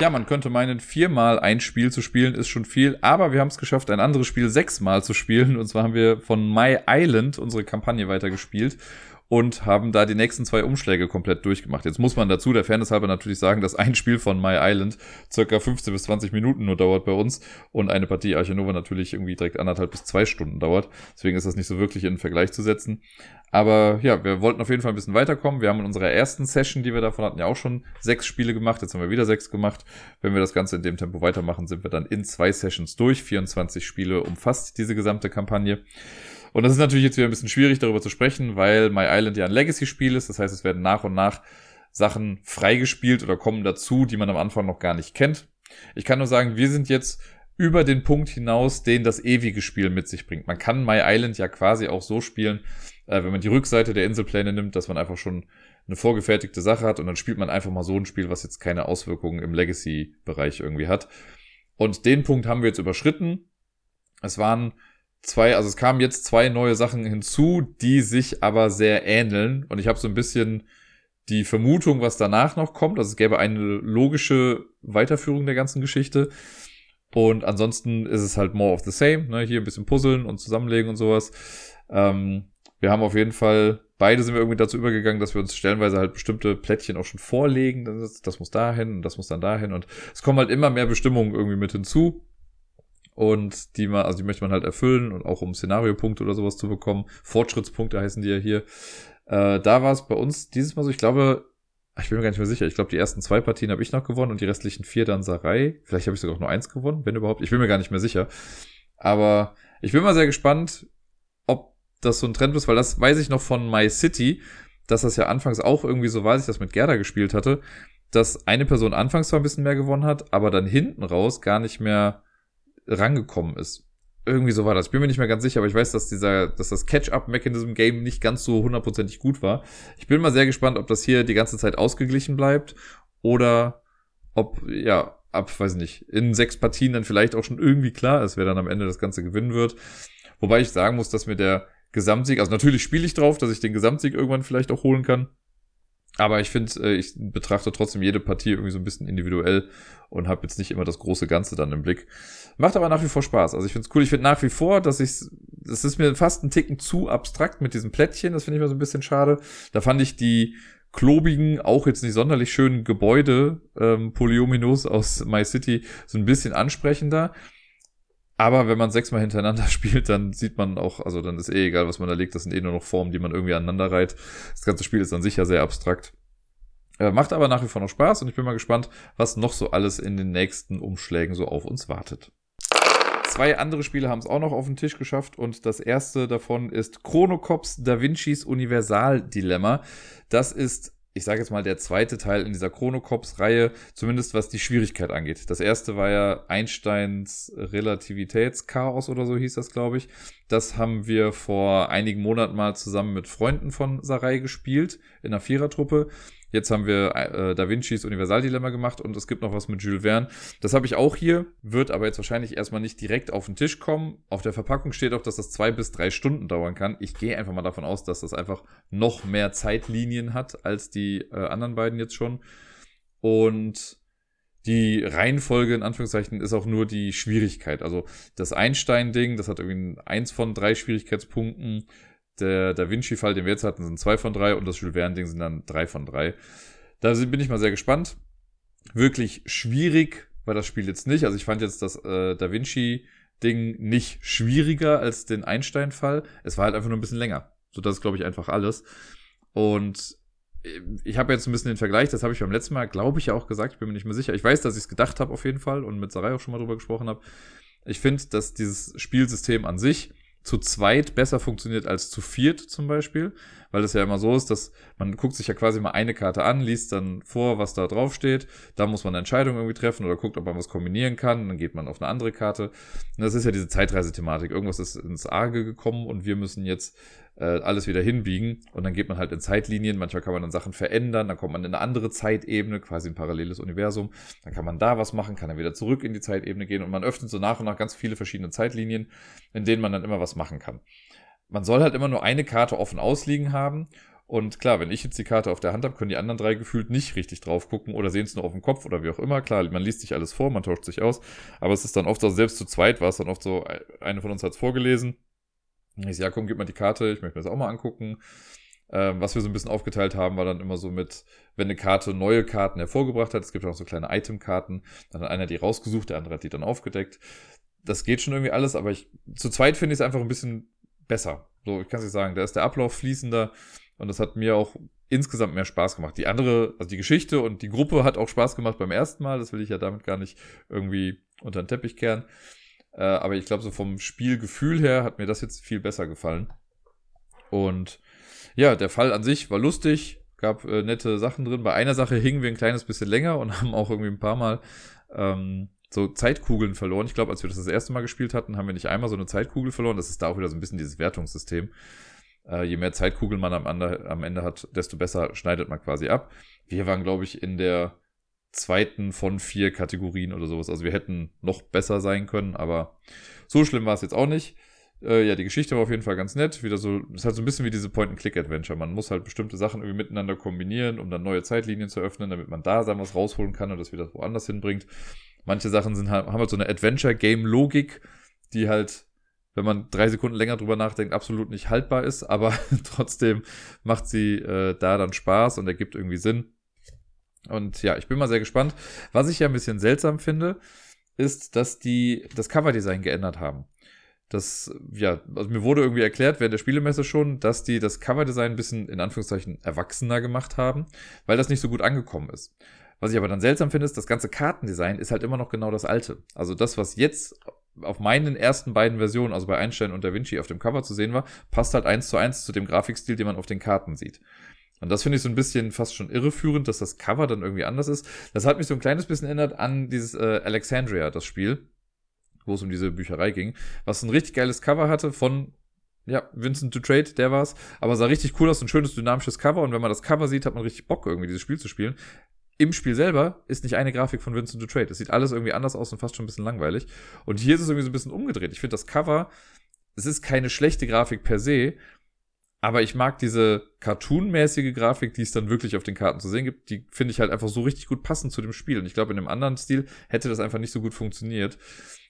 Speaker 1: Tja, man könnte meinen, viermal ein Spiel zu spielen ist schon viel, aber wir haben es geschafft, ein anderes Spiel sechsmal zu spielen. Und zwar haben wir von My Island unsere Kampagne weitergespielt und haben da die nächsten zwei Umschläge komplett durchgemacht. Jetzt muss man dazu der Fairness halber natürlich sagen, dass ein Spiel von My Island circa 15 bis 20 Minuten nur dauert bei uns und eine Partie Archanova natürlich irgendwie direkt anderthalb bis zwei Stunden dauert. Deswegen ist das nicht so wirklich in den Vergleich zu setzen. Aber ja, wir wollten auf jeden Fall ein bisschen weiterkommen. Wir haben in unserer ersten Session, die wir davon hatten, ja auch schon sechs Spiele gemacht. Jetzt haben wir wieder sechs gemacht. Wenn wir das Ganze in dem Tempo weitermachen, sind wir dann in zwei Sessions durch. 24 Spiele umfasst diese gesamte Kampagne. Und das ist natürlich jetzt wieder ein bisschen schwierig, darüber zu sprechen, weil My Island ja ein Legacy-Spiel ist. Das heißt, es werden nach und nach Sachen freigespielt oder kommen dazu, die man am Anfang noch gar nicht kennt. Ich kann nur sagen, wir sind jetzt über den Punkt hinaus, den das ewige Spiel mit sich bringt. Man kann My Island ja quasi auch so spielen, äh, wenn man die Rückseite der Inselpläne nimmt, dass man einfach schon eine vorgefertigte Sache hat und dann spielt man einfach mal so ein Spiel, was jetzt keine Auswirkungen im Legacy-Bereich irgendwie hat. Und den Punkt haben wir jetzt überschritten. Es waren zwei, also es kamen jetzt zwei neue Sachen hinzu, die sich aber sehr ähneln. Und ich habe so ein bisschen die Vermutung, was danach noch kommt. Also es gäbe eine logische Weiterführung der ganzen Geschichte. Und ansonsten ist es halt more of the same. Ne? Hier ein bisschen puzzeln und zusammenlegen und sowas. Ähm, wir haben auf jeden Fall, beide sind wir irgendwie dazu übergegangen, dass wir uns stellenweise halt bestimmte Plättchen auch schon vorlegen. Das, das muss dahin und das muss dann dahin. Und es kommen halt immer mehr Bestimmungen irgendwie mit hinzu und die man, also die möchte man halt erfüllen und auch um Szenariopunkte oder sowas zu bekommen. Fortschrittspunkte heißen die ja hier. Äh, da war es bei uns dieses Mal so, ich glaube, ich bin mir gar nicht mehr sicher. Ich glaube, die ersten zwei Partien habe ich noch gewonnen und die restlichen vier dann Sarai. Vielleicht habe ich sogar auch nur eins gewonnen, wenn überhaupt. Ich bin mir gar nicht mehr sicher. Aber ich bin mal sehr gespannt, ob das so ein Trend ist, weil das weiß ich noch von My City, dass das ja anfangs auch irgendwie so war, als ich das mit Gerda gespielt hatte, dass eine Person anfangs zwar ein bisschen mehr gewonnen hat, aber dann hinten raus gar nicht mehr rangekommen ist. irgendwie so war das. Ich bin mir nicht mehr ganz sicher, aber ich weiß, dass dieser, dass das Catch-up-Mechanism-Game nicht ganz so hundertprozentig gut war. Ich bin mal sehr gespannt, ob das hier die ganze Zeit ausgeglichen bleibt oder ob, ja, ab, weiß nicht, in sechs Partien dann vielleicht auch schon irgendwie klar ist, wer dann am Ende das Ganze gewinnen wird. Wobei ich sagen muss, dass mir der Gesamtsieg, also natürlich spiele ich drauf, dass ich den Gesamtsieg irgendwann vielleicht auch holen kann. Aber ich finde, äh, ich betrachte trotzdem jede Partie irgendwie so ein bisschen individuell und habe jetzt nicht immer das große Ganze dann im Blick. Macht aber nach wie vor Spaß. Also ich finde es cool. Ich finde nach wie vor, dass ich es ist mir fast ein Ticken zu abstrakt mit diesem Plättchen. Das finde ich mal so ein bisschen schade. Da fand ich die klobigen, auch jetzt nicht sonderlich schönen Gebäude, ähm, Polyominos aus My City so ein bisschen ansprechender. Aber wenn man sechsmal hintereinander *laughs* spielt, dann sieht man auch, also dann ist eh egal, was man da legt, das sind eh nur noch Formen, die man irgendwie aneinander reiht. Das ganze Spiel ist dann sicher sehr abstrakt. Äh, macht aber nach wie vor noch Spaß und ich bin mal gespannt, was noch so alles in den nächsten Umschlägen so auf uns wartet. Zwei andere Spiele haben es auch noch auf den Tisch geschafft und das erste davon ist Chronocops Da Vincis Universaldilemma. Das ist ich sage jetzt mal, der zweite Teil in dieser Chronocops-Reihe, zumindest was die Schwierigkeit angeht. Das erste war ja Einsteins Relativitätschaos oder so hieß das, glaube ich. Das haben wir vor einigen Monaten mal zusammen mit Freunden von Sarai gespielt, in einer Vierertruppe. Jetzt haben wir äh, Da Vincis Universaldilemma gemacht und es gibt noch was mit Jules Verne. Das habe ich auch hier, wird aber jetzt wahrscheinlich erstmal nicht direkt auf den Tisch kommen. Auf der Verpackung steht auch, dass das zwei bis drei Stunden dauern kann. Ich gehe einfach mal davon aus, dass das einfach noch mehr Zeitlinien hat als die äh, anderen beiden jetzt schon. Und die Reihenfolge in Anführungszeichen ist auch nur die Schwierigkeit. Also das Einstein-Ding, das hat irgendwie eins von drei Schwierigkeitspunkten. Der Da Vinci-Fall, den wir jetzt hatten, sind zwei von drei und das Jules Verne-Ding sind dann drei von drei. Da bin ich mal sehr gespannt. Wirklich schwierig war das Spiel jetzt nicht. Also ich fand jetzt das äh, Da Vinci-Ding nicht schwieriger als den Einstein-Fall. Es war halt einfach nur ein bisschen länger. So, das ist, glaube ich, einfach alles. Und äh, ich habe jetzt ein bisschen den Vergleich, das habe ich beim letzten Mal, glaube ich, auch gesagt, ich bin mir nicht mehr sicher. Ich weiß, dass ich es gedacht habe auf jeden Fall und mit Sarai auch schon mal drüber gesprochen habe. Ich finde, dass dieses Spielsystem an sich zu zweit besser funktioniert als zu viert zum Beispiel, weil das ja immer so ist, dass man guckt sich ja quasi mal eine Karte an, liest dann vor, was da drauf steht, da muss man eine Entscheidung irgendwie treffen oder guckt, ob man was kombinieren kann, dann geht man auf eine andere Karte. Und das ist ja diese Zeitreisethematik. Irgendwas ist ins Arge gekommen und wir müssen jetzt alles wieder hinbiegen und dann geht man halt in Zeitlinien. Manchmal kann man dann Sachen verändern, dann kommt man in eine andere Zeitebene, quasi ein paralleles Universum. Dann kann man da was machen, kann dann wieder zurück in die Zeitebene gehen und man öffnet so nach und nach ganz viele verschiedene Zeitlinien, in denen man dann immer was machen kann. Man soll halt immer nur eine Karte offen ausliegen haben und klar, wenn ich jetzt die Karte auf der Hand habe, können die anderen drei gefühlt nicht richtig drauf gucken oder sehen es nur auf dem Kopf oder wie auch immer. Klar, man liest sich alles vor, man tauscht sich aus. Aber es ist dann oft so, selbst zu zweit war es dann oft so, eine von uns hat es vorgelesen ich sage, ja, komm, gib mal die Karte, ich möchte mir das auch mal angucken. Ähm, was wir so ein bisschen aufgeteilt haben, war dann immer so mit, wenn eine Karte neue Karten hervorgebracht hat, es gibt auch so kleine Item-Karten, dann hat einer die rausgesucht, der andere hat die dann aufgedeckt. Das geht schon irgendwie alles, aber ich, zu zweit finde ich es einfach ein bisschen besser. So, ich kann es nicht sagen, da ist der Ablauf fließender und das hat mir auch insgesamt mehr Spaß gemacht. Die andere, also die Geschichte und die Gruppe hat auch Spaß gemacht beim ersten Mal, das will ich ja damit gar nicht irgendwie unter den Teppich kehren. Äh, aber ich glaube, so vom Spielgefühl her hat mir das jetzt viel besser gefallen. Und ja, der Fall an sich war lustig, gab äh, nette Sachen drin. Bei einer Sache hingen wir ein kleines bisschen länger und *laughs* haben auch irgendwie ein paar Mal ähm, so Zeitkugeln verloren. Ich glaube, als wir das das erste Mal gespielt hatten, haben wir nicht einmal so eine Zeitkugel verloren. Das ist da auch wieder so ein bisschen dieses Wertungssystem. Äh, je mehr Zeitkugeln man am, am Ende hat, desto besser schneidet man quasi ab. Wir waren, glaube ich, in der zweiten von vier Kategorien oder sowas. Also wir hätten noch besser sein können, aber so schlimm war es jetzt auch nicht. Äh, ja, die Geschichte war auf jeden Fall ganz nett. Wieder so, es ist halt so ein bisschen wie diese Point-and-Click-Adventure. Man muss halt bestimmte Sachen irgendwie miteinander kombinieren, um dann neue Zeitlinien zu öffnen, damit man da dann was rausholen kann und das wieder woanders hinbringt. Manche Sachen sind halt, haben halt so eine Adventure-Game-Logik, die halt, wenn man drei Sekunden länger drüber nachdenkt, absolut nicht haltbar ist, aber *laughs* trotzdem macht sie äh, da dann Spaß und ergibt irgendwie Sinn. Und ja, ich bin mal sehr gespannt. Was ich ja ein bisschen seltsam finde, ist, dass die das Coverdesign geändert haben. Das, ja, also mir wurde irgendwie erklärt während der Spielemesse schon, dass die das Coverdesign ein bisschen in Anführungszeichen erwachsener gemacht haben, weil das nicht so gut angekommen ist. Was ich aber dann seltsam finde, ist, das ganze Kartendesign ist halt immer noch genau das alte. Also das, was jetzt auf meinen ersten beiden Versionen, also bei Einstein und Da Vinci auf dem Cover zu sehen war, passt halt eins zu eins zu dem Grafikstil, den man auf den Karten sieht. Und das finde ich so ein bisschen fast schon irreführend, dass das Cover dann irgendwie anders ist. Das hat mich so ein kleines bisschen erinnert an dieses äh, Alexandria, das Spiel, wo es um diese Bücherei ging, was ein richtig geiles Cover hatte von ja, Vincent to Trade, der war's. Aber sah richtig cool aus, ein schönes, dynamisches Cover. Und wenn man das Cover sieht, hat man richtig Bock, irgendwie dieses Spiel zu spielen. Im Spiel selber ist nicht eine Grafik von Vincent to Trade. Es sieht alles irgendwie anders aus und fast schon ein bisschen langweilig. Und hier ist es irgendwie so ein bisschen umgedreht. Ich finde das Cover, es ist keine schlechte Grafik per se, aber ich mag diese cartoonmäßige Grafik, die es dann wirklich auf den Karten zu sehen gibt. Die finde ich halt einfach so richtig gut passend zu dem Spiel. Und ich glaube, in einem anderen Stil hätte das einfach nicht so gut funktioniert.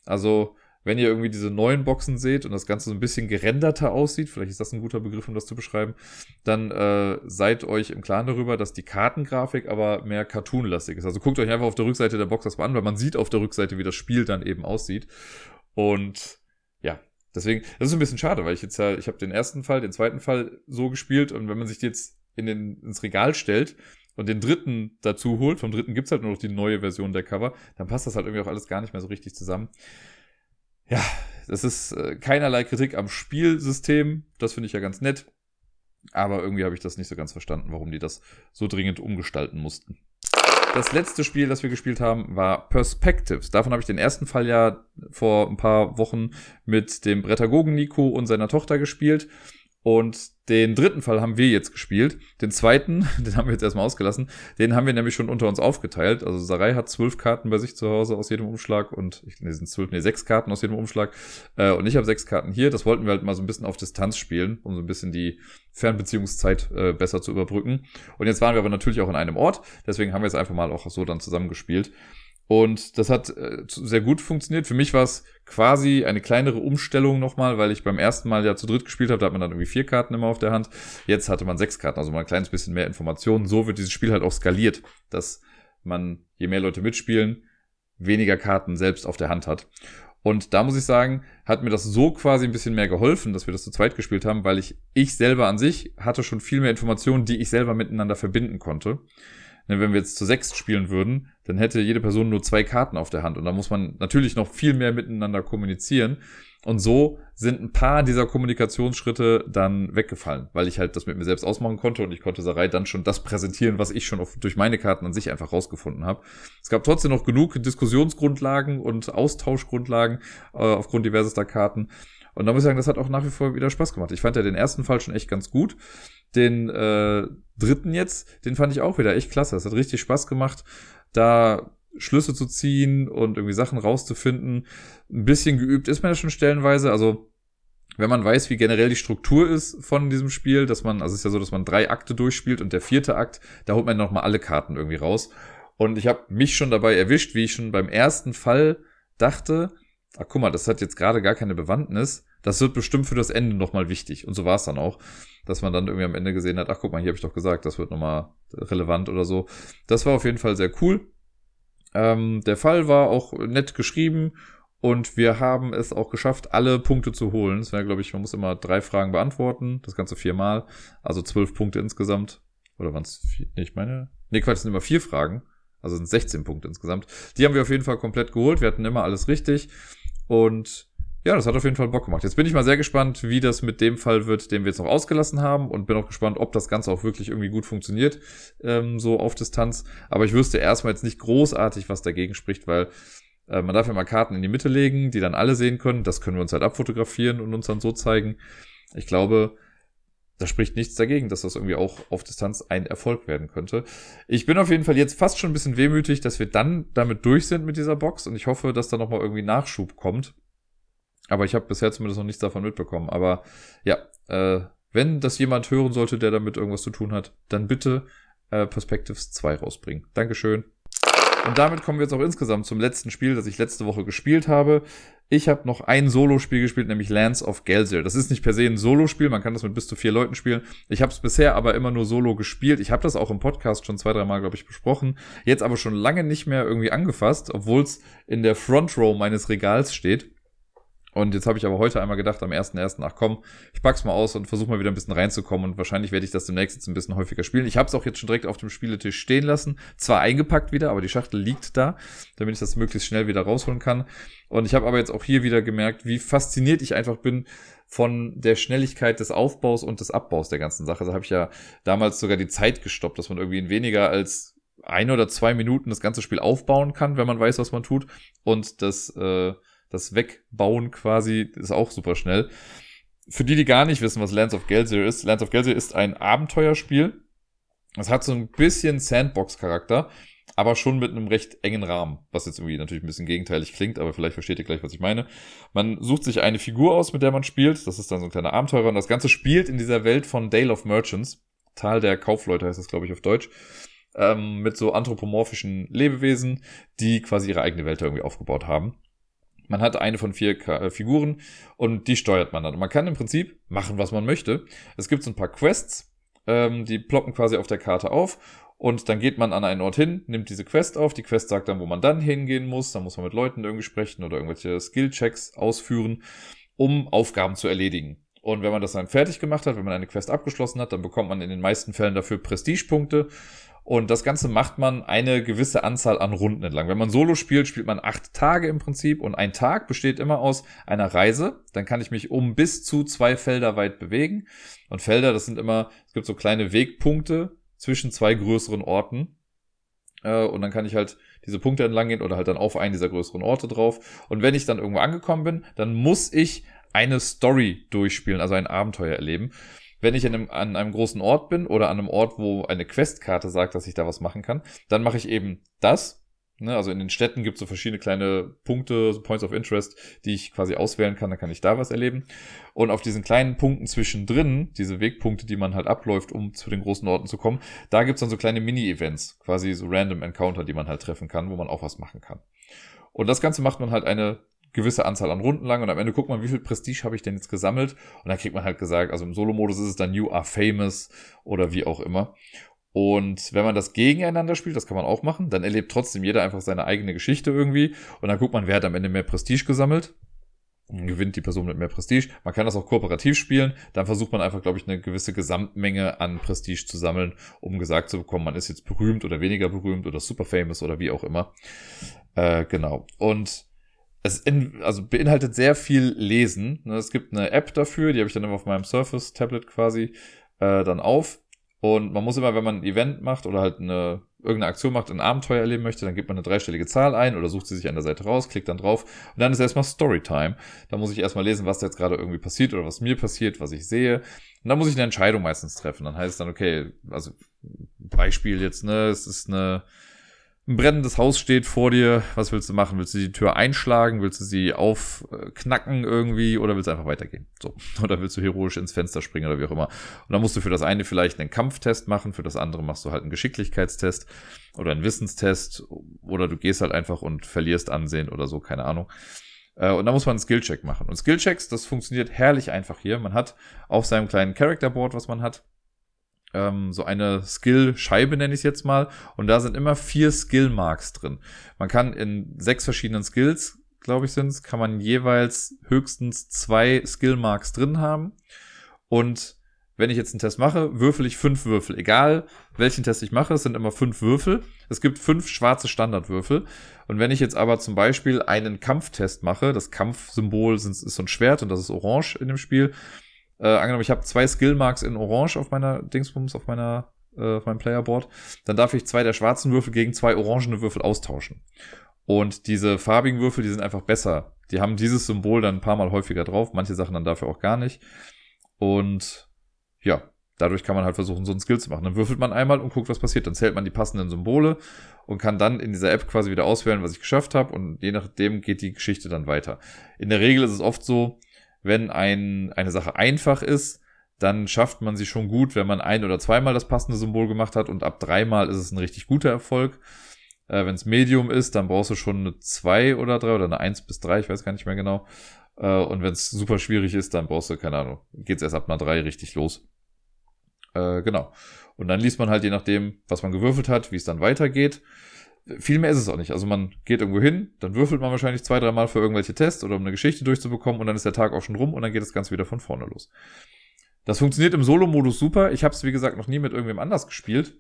Speaker 1: Also, wenn ihr irgendwie diese neuen Boxen seht und das Ganze so ein bisschen gerenderter aussieht, vielleicht ist das ein guter Begriff, um das zu beschreiben, dann äh, seid euch im Klaren darüber, dass die Kartengrafik aber mehr cartoonlastig ist. Also guckt euch einfach auf der Rückseite der Box das mal an, weil man sieht auf der Rückseite, wie das Spiel dann eben aussieht. Und deswegen, das ist ein bisschen schade, weil ich jetzt ja, ich habe den ersten Fall, den zweiten Fall so gespielt und wenn man sich jetzt in den, ins Regal stellt, und den dritten dazu holt, vom dritten gibt's halt nur noch die neue Version der Cover, dann passt das halt irgendwie auch alles gar nicht mehr so richtig zusammen ja, das ist äh, keinerlei Kritik am Spielsystem. Das finde ich ja ganz nett. Aber irgendwie habe ich das nicht so ganz verstanden, warum die das so dringend umgestalten mussten. Das letzte Spiel, das wir gespielt haben, war Perspectives. Davon habe ich den ersten Fall ja vor ein paar Wochen mit dem Brettagogen Nico und seiner Tochter gespielt. Und den dritten Fall haben wir jetzt gespielt. Den zweiten, *laughs* den haben wir jetzt erstmal ausgelassen, den haben wir nämlich schon unter uns aufgeteilt. Also Sarai hat zwölf Karten bei sich zu Hause aus jedem Umschlag und ich nee, sind zwölf, nee, sechs Karten aus jedem Umschlag. Äh, und ich habe sechs Karten hier. Das wollten wir halt mal so ein bisschen auf Distanz spielen, um so ein bisschen die Fernbeziehungszeit äh, besser zu überbrücken. Und jetzt waren wir aber natürlich auch in einem Ort, deswegen haben wir es einfach mal auch so dann zusammengespielt. Und das hat äh, sehr gut funktioniert. Für mich war es quasi eine kleinere Umstellung nochmal, weil ich beim ersten Mal ja zu dritt gespielt habe, da hat man dann irgendwie vier Karten immer auf der Hand. Jetzt hatte man sechs Karten, also mal ein kleines bisschen mehr Informationen. So wird dieses Spiel halt auch skaliert, dass man, je mehr Leute mitspielen, weniger Karten selbst auf der Hand hat. Und da muss ich sagen, hat mir das so quasi ein bisschen mehr geholfen, dass wir das zu zweit gespielt haben, weil ich, ich selber an sich hatte schon viel mehr Informationen, die ich selber miteinander verbinden konnte. Ne, wenn wir jetzt zu sechs spielen würden, dann hätte jede Person nur zwei Karten auf der Hand. Und da muss man natürlich noch viel mehr miteinander kommunizieren. Und so sind ein paar dieser Kommunikationsschritte dann weggefallen, weil ich halt das mit mir selbst ausmachen konnte und ich konnte Sarai dann schon das präsentieren, was ich schon auf, durch meine Karten an sich einfach rausgefunden habe. Es gab trotzdem noch genug Diskussionsgrundlagen und Austauschgrundlagen äh, aufgrund diversester Karten. Und da muss ich sagen, das hat auch nach wie vor wieder Spaß gemacht. Ich fand ja den ersten Fall schon echt ganz gut. Den äh, dritten jetzt, den fand ich auch wieder echt klasse. Es hat richtig Spaß gemacht, da Schlüsse zu ziehen und irgendwie Sachen rauszufinden. Ein bisschen geübt ist man ja schon stellenweise. Also wenn man weiß, wie generell die Struktur ist von diesem Spiel, dass man, also es ist ja so, dass man drei Akte durchspielt und der vierte Akt, da holt man nochmal alle Karten irgendwie raus. Und ich habe mich schon dabei erwischt, wie ich schon beim ersten Fall dachte, ach guck mal, das hat jetzt gerade gar keine Bewandtnis. Das wird bestimmt für das Ende nochmal wichtig. Und so war es dann auch, dass man dann irgendwie am Ende gesehen hat, ach guck mal, hier habe ich doch gesagt, das wird nochmal relevant oder so. Das war auf jeden Fall sehr cool. Ähm, der Fall war auch nett geschrieben und wir haben es auch geschafft, alle Punkte zu holen. Es wäre, glaube ich, man muss immer drei Fragen beantworten, das Ganze viermal, also zwölf Punkte insgesamt. Oder waren es vier? Nee, ich meine. Nee, Quatsch, es sind immer vier Fragen. Also sind 16 Punkte insgesamt. Die haben wir auf jeden Fall komplett geholt. Wir hatten immer alles richtig. Und ja, das hat auf jeden Fall Bock gemacht. Jetzt bin ich mal sehr gespannt, wie das mit dem Fall wird, den wir jetzt noch ausgelassen haben und bin auch gespannt, ob das Ganze auch wirklich irgendwie gut funktioniert, ähm, so auf Distanz. Aber ich wüsste erstmal jetzt nicht großartig, was dagegen spricht, weil äh, man darf ja mal Karten in die Mitte legen, die dann alle sehen können. Das können wir uns halt abfotografieren und uns dann so zeigen. Ich glaube, da spricht nichts dagegen, dass das irgendwie auch auf Distanz ein Erfolg werden könnte. Ich bin auf jeden Fall jetzt fast schon ein bisschen wehmütig, dass wir dann damit durch sind mit dieser Box und ich hoffe, dass da nochmal irgendwie Nachschub kommt. Aber ich habe bisher zumindest noch nichts davon mitbekommen. Aber ja, äh, wenn das jemand hören sollte, der damit irgendwas zu tun hat, dann bitte äh, Perspectives 2 rausbringen. Dankeschön. Und damit kommen wir jetzt auch insgesamt zum letzten Spiel, das ich letzte Woche gespielt habe. Ich habe noch ein Solo-Spiel gespielt, nämlich Lands of Gelser. Das ist nicht per se ein Solo-Spiel, man kann das mit bis zu vier Leuten spielen. Ich habe es bisher aber immer nur Solo gespielt. Ich habe das auch im Podcast schon zwei, drei Mal, glaube ich, besprochen. Jetzt aber schon lange nicht mehr irgendwie angefasst, obwohl es in der Front Row meines Regals steht. Und jetzt habe ich aber heute einmal gedacht, am 1.1., ach komm, ich pack's mal aus und versuche mal wieder ein bisschen reinzukommen und wahrscheinlich werde ich das demnächst jetzt ein bisschen häufiger spielen. Ich habe es auch jetzt schon direkt auf dem Spieletisch stehen lassen, zwar eingepackt wieder, aber die Schachtel liegt da, damit ich das möglichst schnell wieder rausholen kann. Und ich habe aber jetzt auch hier wieder gemerkt, wie fasziniert ich einfach bin von der Schnelligkeit des Aufbaus und des Abbaus der ganzen Sache. Da habe ich ja damals sogar die Zeit gestoppt, dass man irgendwie in weniger als ein oder zwei Minuten das ganze Spiel aufbauen kann, wenn man weiß, was man tut. Und das äh, das Wegbauen quasi ist auch super schnell. Für die, die gar nicht wissen, was Lands of Gelsier ist, Lands of Gelsier ist ein Abenteuerspiel. Es hat so ein bisschen Sandbox-Charakter, aber schon mit einem recht engen Rahmen, was jetzt irgendwie natürlich ein bisschen gegenteilig klingt, aber vielleicht versteht ihr gleich, was ich meine. Man sucht sich eine Figur aus, mit der man spielt, das ist dann so ein kleiner Abenteurer und das Ganze spielt in dieser Welt von Dale of Merchants, Tal der Kaufleute heißt das, glaube ich, auf Deutsch, ähm, mit so anthropomorphischen Lebewesen, die quasi ihre eigene Welt irgendwie aufgebaut haben. Man hat eine von vier äh, Figuren und die steuert man dann. Und man kann im Prinzip machen, was man möchte. Es gibt so ein paar Quests, ähm, die ploppen quasi auf der Karte auf und dann geht man an einen Ort hin, nimmt diese Quest auf. Die Quest sagt dann, wo man dann hingehen muss. Dann muss man mit Leuten irgendwie sprechen oder irgendwelche Skill-Checks ausführen, um Aufgaben zu erledigen. Und wenn man das dann fertig gemacht hat, wenn man eine Quest abgeschlossen hat, dann bekommt man in den meisten Fällen dafür Prestigepunkte. Und das Ganze macht man eine gewisse Anzahl an Runden entlang. Wenn man Solo spielt, spielt man acht Tage im Prinzip und ein Tag besteht immer aus einer Reise. Dann kann ich mich um bis zu zwei Felder weit bewegen. Und Felder, das sind immer, es gibt so kleine Wegpunkte zwischen zwei größeren Orten. Äh, und dann kann ich halt diese Punkte entlang gehen oder halt dann auf einen dieser größeren Orte drauf. Und wenn ich dann irgendwo angekommen bin, dann muss ich eine Story durchspielen, also ein Abenteuer erleben. Wenn ich einem, an einem großen Ort bin oder an einem Ort, wo eine Questkarte sagt, dass ich da was machen kann, dann mache ich eben das. Ne? Also in den Städten gibt es so verschiedene kleine Punkte, so Points of Interest, die ich quasi auswählen kann, dann kann ich da was erleben. Und auf diesen kleinen Punkten zwischendrin, diese Wegpunkte, die man halt abläuft, um zu den großen Orten zu kommen, da gibt's dann so kleine Mini-Events, quasi so random Encounter, die man halt treffen kann, wo man auch was machen kann. Und das Ganze macht man halt eine gewisse Anzahl an Runden lang und am Ende guckt man, wie viel Prestige habe ich denn jetzt gesammelt und dann kriegt man halt gesagt, also im Solo-Modus ist es dann You are famous oder wie auch immer. Und wenn man das gegeneinander spielt, das kann man auch machen, dann erlebt trotzdem jeder einfach seine eigene Geschichte irgendwie und dann guckt man, wer hat am Ende mehr Prestige gesammelt. Gewinnt die Person mit mehr Prestige. Man kann das auch kooperativ spielen. Dann versucht man einfach, glaube ich, eine gewisse Gesamtmenge an Prestige zu sammeln, um gesagt zu bekommen, man ist jetzt berühmt oder weniger berühmt oder super famous oder wie auch immer. Äh, genau. Und es in, also beinhaltet sehr viel Lesen. Ne? Es gibt eine App dafür, die habe ich dann immer auf meinem Surface-Tablet quasi äh, dann auf. Und man muss immer, wenn man ein Event macht oder halt eine irgendeine Aktion macht, ein Abenteuer erleben möchte, dann gibt man eine dreistellige Zahl ein oder sucht sie sich an der Seite raus, klickt dann drauf und dann ist erstmal Storytime. Da muss ich erstmal lesen, was da jetzt gerade irgendwie passiert oder was mir passiert, was ich sehe. Und dann muss ich eine Entscheidung meistens treffen. Dann heißt es dann, okay, also Beispiel jetzt, ne, es ist eine ein brennendes Haus steht vor dir, was willst du machen? Willst du die Tür einschlagen? Willst du sie aufknacken irgendwie? Oder willst du einfach weitergehen? So. *laughs* Oder willst du heroisch ins Fenster springen oder wie auch immer? Und dann musst du für das eine vielleicht einen Kampftest machen, für das andere machst du halt einen Geschicklichkeitstest oder einen Wissenstest oder du gehst halt einfach und verlierst Ansehen oder so, keine Ahnung. Äh, und dann muss man einen Skillcheck machen. Und Skillchecks, das funktioniert herrlich einfach hier. Man hat auf seinem kleinen Characterboard, was man hat, ähm, so eine Skill-Scheibe, nenne ich es jetzt mal. Und da sind immer vier Skill-Marks drin. Man kann in sechs verschiedenen Skills, glaube ich, sind es, kann man jeweils höchstens zwei Skill-Marks drin haben. Und wenn ich jetzt einen Test mache, würfel ich fünf Würfel. Egal welchen Test ich mache, es sind immer fünf Würfel. Es gibt fünf schwarze Standardwürfel. Und wenn ich jetzt aber zum Beispiel einen Kampftest mache, das Kampfsymbol ist so ein Schwert und das ist orange in dem Spiel, äh, angenommen, ich habe zwei Skillmarks in Orange auf meiner Dingsbums, auf meiner, äh, auf meinem Playerboard, dann darf ich zwei der schwarzen Würfel gegen zwei orangene Würfel austauschen. Und diese farbigen Würfel, die sind einfach besser. Die haben dieses Symbol dann ein paar Mal häufiger drauf, manche Sachen dann dafür auch gar nicht. Und ja, dadurch kann man halt versuchen, so ein Skill zu machen. Dann würfelt man einmal und guckt, was passiert. Dann zählt man die passenden Symbole und kann dann in dieser App quasi wieder auswählen, was ich geschafft habe. Und je nachdem geht die Geschichte dann weiter. In der Regel ist es oft so, wenn ein, eine Sache einfach ist, dann schafft man sie schon gut, wenn man ein oder zweimal das passende Symbol gemacht hat und ab dreimal ist es ein richtig guter Erfolg. Äh, wenn es Medium ist, dann brauchst du schon eine 2 oder 3 oder eine 1 bis 3, ich weiß gar nicht mehr genau. Äh, und wenn es super schwierig ist, dann brauchst du, keine Ahnung, geht's erst ab einer 3 richtig los. Äh, genau. Und dann liest man halt je nachdem, was man gewürfelt hat, wie es dann weitergeht viel mehr ist es auch nicht. Also man geht irgendwo hin, dann würfelt man wahrscheinlich zwei, dreimal für irgendwelche Tests oder um eine Geschichte durchzubekommen und dann ist der Tag auch schon rum und dann geht das Ganze wieder von vorne los. Das funktioniert im Solo-Modus super. Ich habe es, wie gesagt, noch nie mit irgendwem anders gespielt.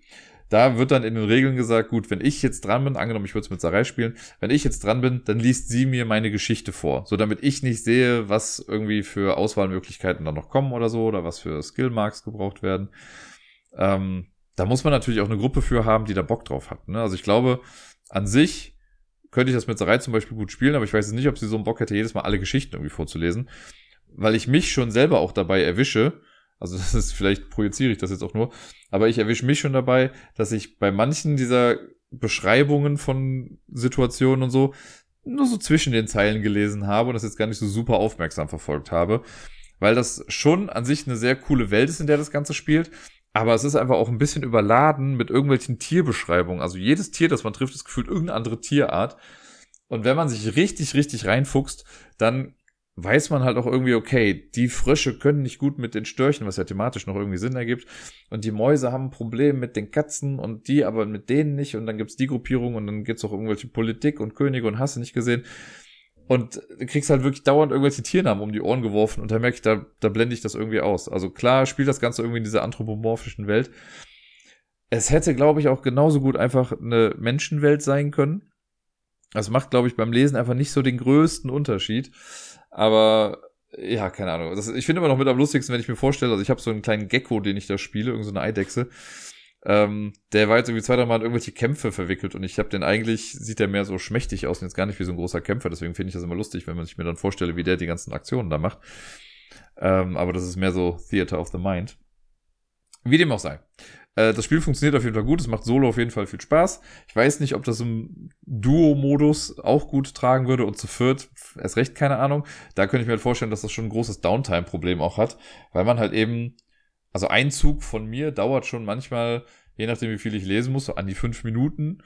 Speaker 1: Da wird dann in den Regeln gesagt, gut, wenn ich jetzt dran bin, angenommen, ich würde es mit Sarai spielen, wenn ich jetzt dran bin, dann liest sie mir meine Geschichte vor, so damit ich nicht sehe, was irgendwie für Auswahlmöglichkeiten dann noch kommen oder so, oder was für Skillmarks gebraucht werden. Ähm, da muss man natürlich auch eine Gruppe für haben, die da Bock drauf hat. Ne? Also ich glaube, an sich könnte ich das mit Sarai zum Beispiel gut spielen, aber ich weiß nicht, ob sie so einen Bock hätte, jedes Mal alle Geschichten irgendwie vorzulesen. Weil ich mich schon selber auch dabei erwische, also *laughs* das ist, vielleicht projiziere ich das jetzt auch nur, aber ich erwische mich schon dabei, dass ich bei manchen dieser Beschreibungen von Situationen und so nur so zwischen den Zeilen gelesen habe und das jetzt gar nicht so super aufmerksam verfolgt habe, weil das schon an sich eine sehr coole Welt ist, in der das Ganze spielt, aber es ist einfach auch ein bisschen überladen mit irgendwelchen Tierbeschreibungen. Also jedes Tier, das man trifft, ist gefühlt irgendeine andere Tierart. Und wenn man sich richtig, richtig reinfuchst, dann weiß man halt auch irgendwie, okay, die Frösche können nicht gut mit den Störchen, was ja thematisch noch irgendwie Sinn ergibt. Und die Mäuse haben ein Problem mit den Katzen und die aber mit denen nicht. Und dann gibt's die Gruppierung und dann gibt's auch irgendwelche Politik und Könige und hast du nicht gesehen. Und kriegst halt wirklich dauernd irgendwelche Tiernamen um die Ohren geworfen und da merke ich, da, da blende ich das irgendwie aus. Also klar spielt das Ganze irgendwie in dieser anthropomorphischen Welt. Es hätte, glaube ich, auch genauso gut einfach eine Menschenwelt sein können. Das macht, glaube ich, beim Lesen einfach nicht so den größten Unterschied. Aber ja, keine Ahnung. Das, ich finde immer noch mit am lustigsten, wenn ich mir vorstelle, also ich habe so einen kleinen Gecko, den ich da spiele, irgendeine so Eidechse. Ähm, der war jetzt irgendwie zwei, drei Mal in irgendwelche Kämpfe verwickelt und ich habe den eigentlich, sieht der mehr so schmächtig aus und jetzt gar nicht wie so ein großer Kämpfer, deswegen finde ich das immer lustig, wenn man sich mir dann vorstelle, wie der die ganzen Aktionen da macht. Ähm, aber das ist mehr so Theater of the Mind. Wie dem auch sei. Äh, das Spiel funktioniert auf jeden Fall gut. Es macht Solo auf jeden Fall viel Spaß. Ich weiß nicht, ob das im Duo-Modus auch gut tragen würde und zu viert erst recht keine Ahnung. Da könnte ich mir halt vorstellen, dass das schon ein großes Downtime-Problem auch hat, weil man halt eben, also ein Zug von mir dauert schon manchmal, je nachdem wie viel ich lesen muss, so an die fünf Minuten.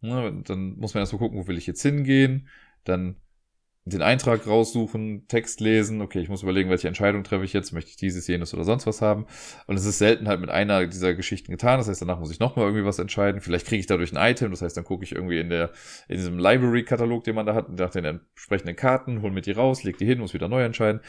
Speaker 1: Ne, dann muss man erst mal gucken, wo will ich jetzt hingehen. Dann den Eintrag raussuchen, Text lesen, okay, ich muss überlegen, welche Entscheidung treffe ich jetzt, möchte ich dieses, jenes oder sonst was haben. Und es ist selten halt mit einer dieser Geschichten getan, das heißt, danach muss ich nochmal irgendwie was entscheiden. Vielleicht kriege ich dadurch ein Item, das heißt, dann gucke ich irgendwie in der, in diesem Library-Katalog, den man da hat, nach den entsprechenden Karten, hol mir die raus, leg die hin, muss wieder neu entscheiden.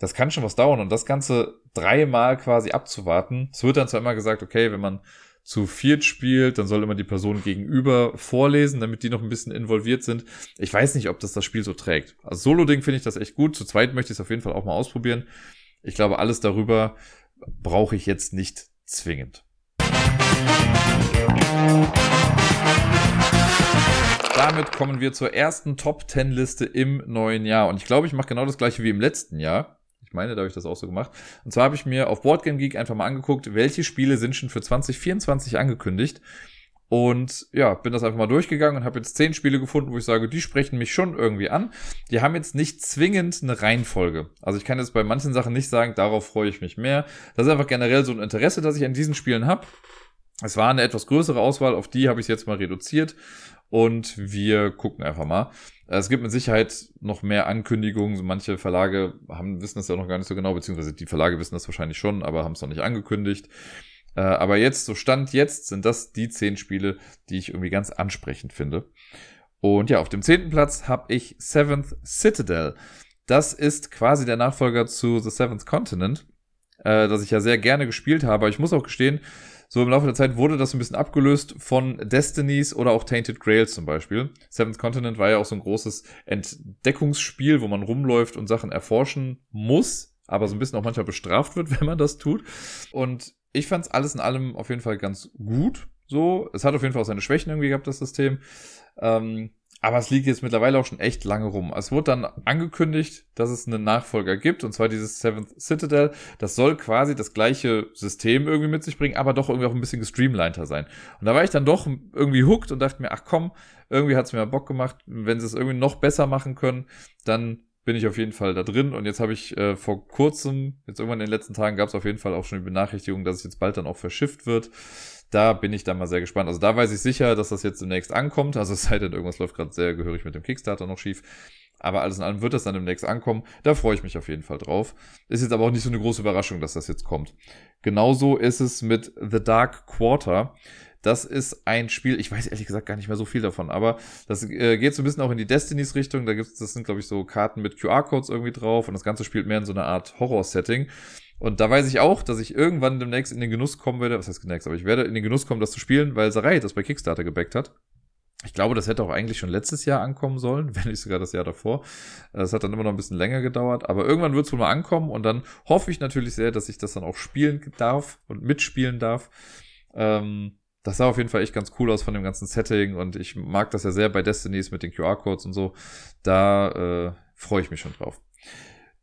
Speaker 1: Das kann schon was dauern und das Ganze dreimal quasi abzuwarten. Es wird dann zwar immer gesagt, okay, wenn man zu viert spielt, dann soll immer die Person gegenüber vorlesen, damit die noch ein bisschen involviert sind. Ich weiß nicht, ob das das Spiel so trägt. Als Solo-Ding finde ich das echt gut. Zu zweit möchte ich es auf jeden Fall auch mal ausprobieren. Ich glaube, alles darüber brauche ich jetzt nicht zwingend. Damit kommen wir zur ersten Top 10 Liste im neuen Jahr. Und ich glaube, ich mache genau das gleiche wie im letzten Jahr. Ich meine, da habe ich das auch so gemacht. Und zwar habe ich mir auf Boardgame Geek einfach mal angeguckt, welche Spiele sind schon für 2024 angekündigt. Und ja, bin das einfach mal durchgegangen und habe jetzt zehn Spiele gefunden, wo ich sage, die sprechen mich schon irgendwie an. Die haben jetzt nicht zwingend eine Reihenfolge. Also ich kann jetzt bei manchen Sachen nicht sagen, darauf freue ich mich mehr. Das ist einfach generell so ein Interesse, das ich an diesen Spielen habe. Es war eine etwas größere Auswahl, auf die habe ich jetzt mal reduziert. Und wir gucken einfach mal. Es gibt mit Sicherheit noch mehr Ankündigungen. Manche Verlage haben, wissen das ja noch gar nicht so genau, beziehungsweise die Verlage wissen das wahrscheinlich schon, aber haben es noch nicht angekündigt. Äh, aber jetzt, so Stand jetzt, sind das die zehn Spiele, die ich irgendwie ganz ansprechend finde. Und ja, auf dem zehnten Platz habe ich Seventh Citadel. Das ist quasi der Nachfolger zu The Seventh Continent, äh, das ich ja sehr gerne gespielt habe. Aber ich muss auch gestehen, so im Laufe der Zeit wurde das ein bisschen abgelöst von Destinies oder auch Tainted Grails zum Beispiel. Seventh Continent war ja auch so ein großes Entdeckungsspiel, wo man rumläuft und Sachen erforschen muss, aber so ein bisschen auch manchmal bestraft wird, *laughs* wenn man das tut. Und ich fand es alles in allem auf jeden Fall ganz gut. So, es hat auf jeden Fall auch seine Schwächen irgendwie gehabt, das System. Ähm, aber es liegt jetzt mittlerweile auch schon echt lange rum. Es wurde dann angekündigt, dass es einen Nachfolger gibt, und zwar dieses Seventh Citadel. Das soll quasi das gleiche System irgendwie mit sich bringen, aber doch irgendwie auch ein bisschen gestreamliner sein. Und da war ich dann doch irgendwie hooked und dachte mir, ach komm, irgendwie hat's mir Bock gemacht. Wenn sie es irgendwie noch besser machen können, dann bin ich auf jeden Fall da drin. Und jetzt habe ich äh, vor kurzem, jetzt irgendwann in den letzten Tagen, gab es auf jeden Fall auch schon die Benachrichtigung, dass es jetzt bald dann auch verschifft wird. Da bin ich dann mal sehr gespannt. Also da weiß ich sicher, dass das jetzt demnächst ankommt. Also es sei denn, irgendwas läuft gerade sehr gehörig mit dem Kickstarter noch schief. Aber alles in allem wird das dann demnächst ankommen. Da freue ich mich auf jeden Fall drauf. Ist jetzt aber auch nicht so eine große Überraschung, dass das jetzt kommt. Genauso ist es mit The Dark Quarter. Das ist ein Spiel, ich weiß ehrlich gesagt gar nicht mehr so viel davon, aber das äh, geht so ein bisschen auch in die Destinies Richtung. Da gibt's, das sind glaube ich so Karten mit QR-Codes irgendwie drauf und das Ganze spielt mehr in so einer Art Horror-Setting. Und da weiß ich auch, dass ich irgendwann demnächst in den Genuss kommen werde, was heißt demnächst, aber ich werde in den Genuss kommen, das zu spielen, weil Sarai das bei Kickstarter gebackt hat. Ich glaube, das hätte auch eigentlich schon letztes Jahr ankommen sollen, *laughs* wenn nicht sogar das Jahr davor. Das hat dann immer noch ein bisschen länger gedauert, aber irgendwann wird es wohl mal ankommen und dann hoffe ich natürlich sehr, dass ich das dann auch spielen darf und mitspielen darf. Ähm, das sah auf jeden Fall echt ganz cool aus von dem ganzen Setting und ich mag das ja sehr bei Destinies mit den QR-Codes und so. Da äh, freue ich mich schon drauf.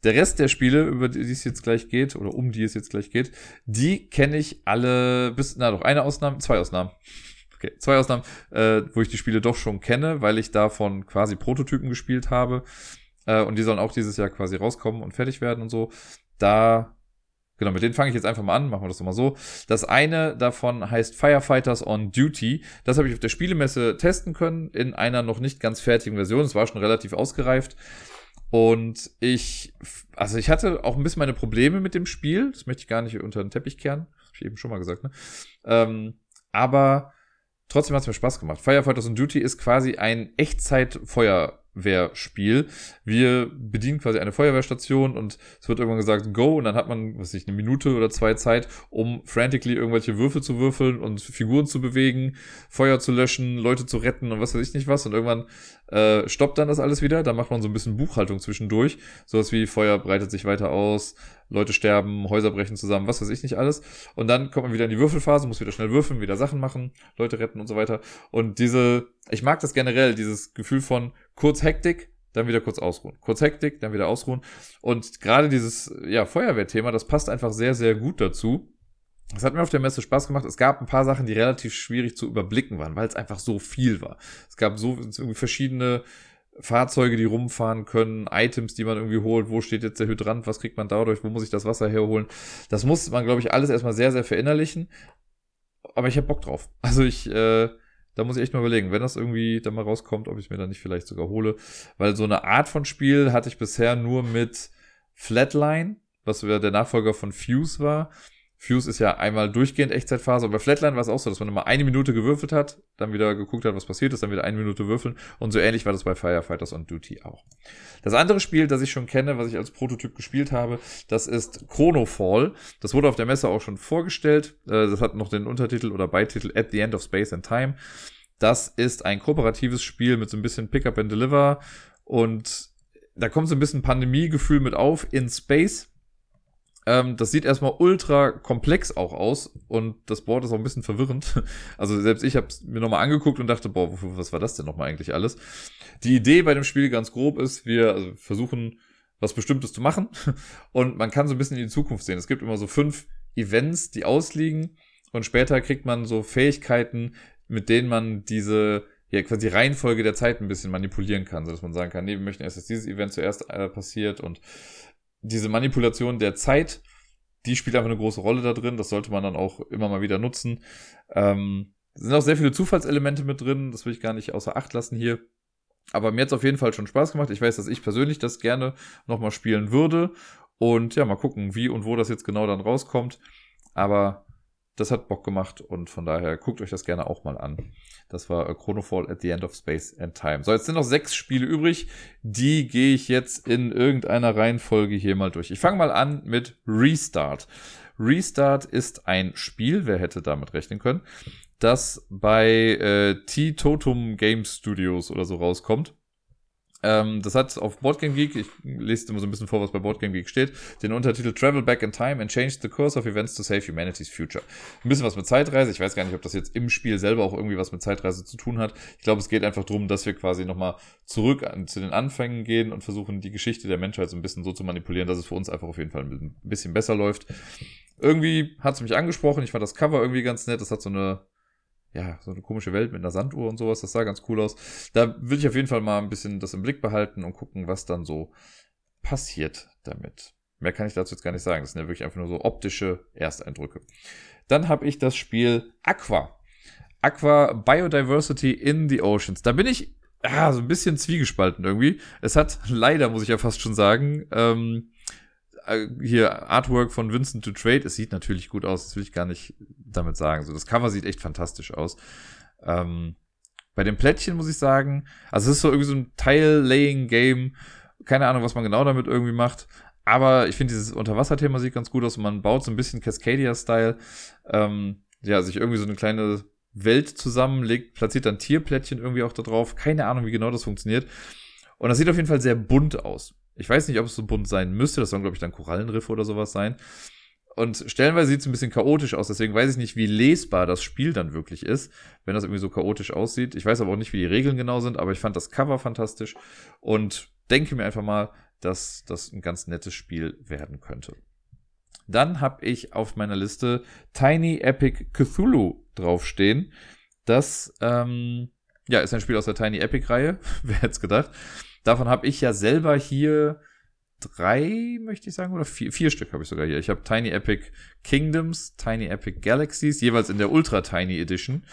Speaker 1: Der Rest der Spiele, über die es jetzt gleich geht, oder um die es jetzt gleich geht, die kenne ich alle bis, na doch, eine Ausnahme, zwei Ausnahmen. Okay, zwei Ausnahmen, äh, wo ich die Spiele doch schon kenne, weil ich davon quasi Prototypen gespielt habe. Äh, und die sollen auch dieses Jahr quasi rauskommen und fertig werden und so. Da Genau, mit denen fange ich jetzt einfach mal an, machen wir das doch mal so. Das eine davon heißt Firefighters on Duty. Das habe ich auf der Spielemesse testen können, in einer noch nicht ganz fertigen Version. Es war schon relativ ausgereift. Und ich, also ich hatte auch ein bisschen meine Probleme mit dem Spiel. Das möchte ich gar nicht unter den Teppich kehren. Hab ich eben schon mal gesagt, ne? Ähm, aber trotzdem hat es mir Spaß gemacht. Firefighters on Duty ist quasi ein Echtzeit-Feuer Feuerwehrspiel. Wir bedienen quasi eine Feuerwehrstation und es wird irgendwann gesagt, go, und dann hat man, was ich, eine Minute oder zwei Zeit, um frantically irgendwelche Würfel zu würfeln und Figuren zu bewegen, Feuer zu löschen, Leute zu retten und was weiß ich nicht was. Und irgendwann äh, stoppt dann das alles wieder. Da macht man so ein bisschen Buchhaltung zwischendurch. Sowas wie Feuer breitet sich weiter aus, Leute sterben, Häuser brechen zusammen, was weiß ich nicht alles. Und dann kommt man wieder in die Würfelphase, muss wieder schnell würfeln, wieder Sachen machen, Leute retten und so weiter. Und diese, ich mag das generell, dieses Gefühl von kurz Hektik, dann wieder kurz ausruhen. Kurz Hektik, dann wieder ausruhen. Und gerade dieses, ja, Feuerwehrthema, das passt einfach sehr, sehr gut dazu. Es hat mir auf der Messe Spaß gemacht. Es gab ein paar Sachen, die relativ schwierig zu überblicken waren, weil es einfach so viel war. Es gab so irgendwie verschiedene Fahrzeuge, die rumfahren können, Items, die man irgendwie holt, wo steht jetzt der Hydrant, was kriegt man dadurch, wo muss ich das Wasser herholen. Das muss man, glaube ich, alles erstmal sehr, sehr verinnerlichen. Aber ich habe Bock drauf. Also ich, äh, da muss ich echt mal überlegen, wenn das irgendwie da mal rauskommt, ob ich mir dann nicht vielleicht sogar hole. Weil so eine Art von Spiel hatte ich bisher nur mit Flatline, was der Nachfolger von Fuse war. Fuse ist ja einmal durchgehend Echtzeitphase, aber Flatline war es auch so, dass man immer eine Minute gewürfelt hat, dann wieder geguckt hat, was passiert ist, dann wieder eine Minute würfeln und so ähnlich war das bei Firefighters on Duty auch. Das andere Spiel, das ich schon kenne, was ich als Prototyp gespielt habe, das ist Chronofall. Das wurde auf der Messe auch schon vorgestellt. Äh, das hat noch den Untertitel oder Beititel At the End of Space and Time. Das ist ein kooperatives Spiel mit so ein bisschen Pick-up and Deliver und da kommt so ein bisschen Pandemiegefühl mit auf in Space ähm, das sieht erstmal ultra komplex auch aus und das Board ist auch ein bisschen verwirrend. *laughs* Also selbst ich habe es mir nochmal angeguckt und dachte, boah, was war das denn nochmal eigentlich alles? Die Idee bei dem Spiel ganz grob ist, wir also versuchen was Bestimmtes zu machen *laughs* und man kann so ein bisschen in die Zukunft sehen. Es gibt immer so fünf Events, die ausliegen und später kriegt man so Fähigkeiten, mit denen man diese ja, quasi Reihenfolge der Zeit ein bisschen manipulieren kann, so dass man sagen kann, nee, wir möchten erst, dass dieses Event zuerst äh, passiert und diese Manipulation der Zeit, die spielt einfach eine große Rolle da drin. Das sollte man dann auch immer mal wieder nutzen. Ähm, sind auch sehr viele Zufallselemente mit drin. Das will ich gar nicht außer Acht lassen hier. Aber mir hat es auf jeden Fall schon Spaß gemacht. Ich weiß, dass ich persönlich das gerne nochmal spielen würde. Und ja, mal gucken, wie und wo das jetzt genau dann rauskommt. Aber das hat Bock gemacht und von daher guckt euch das gerne auch mal an. Das war Chronofall at the End of Space and Time. So, jetzt sind noch sechs Spiele übrig. Die gehe ich jetzt in irgendeiner Reihenfolge hier mal durch. Ich fange mal an mit Restart. Restart ist ein Spiel, wer hätte damit rechnen können, das bei äh, T-Totum Game Studios oder so rauskommt. Ähm, das hat auf Boardgame Geek, ich lese immer so ein bisschen vor, was bei Boardgame Geek steht, den Untertitel Travel Back in Time and Change the Course of Events to Save Humanity's Future. Ein bisschen was mit Zeitreise. Ich weiß gar nicht, ob das jetzt im Spiel selber auch irgendwie was mit Zeitreise zu tun hat. Ich glaube, es geht einfach darum, dass wir quasi nochmal zurück an, zu den Anfängen gehen und versuchen, die Geschichte der Menschheit so ein bisschen so zu manipulieren, dass es für uns einfach auf jeden Fall ein bisschen besser läuft. Irgendwie hat es mich angesprochen. Ich fand das Cover irgendwie ganz nett. Das hat so eine ja, so eine komische Welt mit einer Sanduhr und sowas. Das sah ganz cool aus. Da will ich auf jeden Fall mal ein bisschen das im Blick behalten und gucken, was dann so passiert damit. Mehr kann ich dazu jetzt gar nicht sagen. Das sind ja wirklich einfach nur so optische Ersteindrücke. Dann habe ich das Spiel Aqua. Aqua Biodiversity in the Oceans. Da bin ich ja, so ein bisschen zwiegespalten irgendwie. Es hat *laughs* leider, muss ich ja fast schon sagen, ähm, äh, hier Artwork von Vincent to Trade. Es sieht natürlich gut aus, das will ich gar nicht damit sagen. So, das Cover sieht echt fantastisch aus. Ähm, bei den Plättchen muss ich sagen, also es ist so irgendwie so ein Tile-Laying-Game. Keine Ahnung, was man genau damit irgendwie macht. Aber ich finde dieses Unterwasserthema sieht ganz gut aus man baut so ein bisschen Cascadia-Style. Ähm, ja, sich irgendwie so eine kleine Welt zusammenlegt, platziert dann Tierplättchen irgendwie auch da drauf. Keine Ahnung, wie genau das funktioniert. Und das sieht auf jeden Fall sehr bunt aus. Ich weiß nicht, ob es so bunt sein müsste. Das sollen, glaube ich, dann Korallenriffe oder sowas sein. und stellenweise sieht es ein bisschen chaotisch aus, deswegen weiß ich nicht, wie lesbar das Spiel dann wirklich ist, wenn das irgendwie so chaotisch aussieht. Ich weiß aber auch nicht, wie die Regeln genau sind, aber ich fand das Cover fantastisch und denke mir einfach mal, dass das ein ganz nettes Spiel werden könnte. Dann habe ich auf meiner Liste Tiny Epic Cthulhu draufstehen. Das ähm, ja, ist ein Spiel aus der Tiny Epic-Reihe. *laughs* Wer hätte es gedacht? Davon habe ich ja selber hier drei, möchte ich sagen, oder vier, vier Stück habe ich sogar hier. Ich habe Tiny Epic Kingdoms, Tiny Epic Galaxies, jeweils in der Ultra Tiny Edition.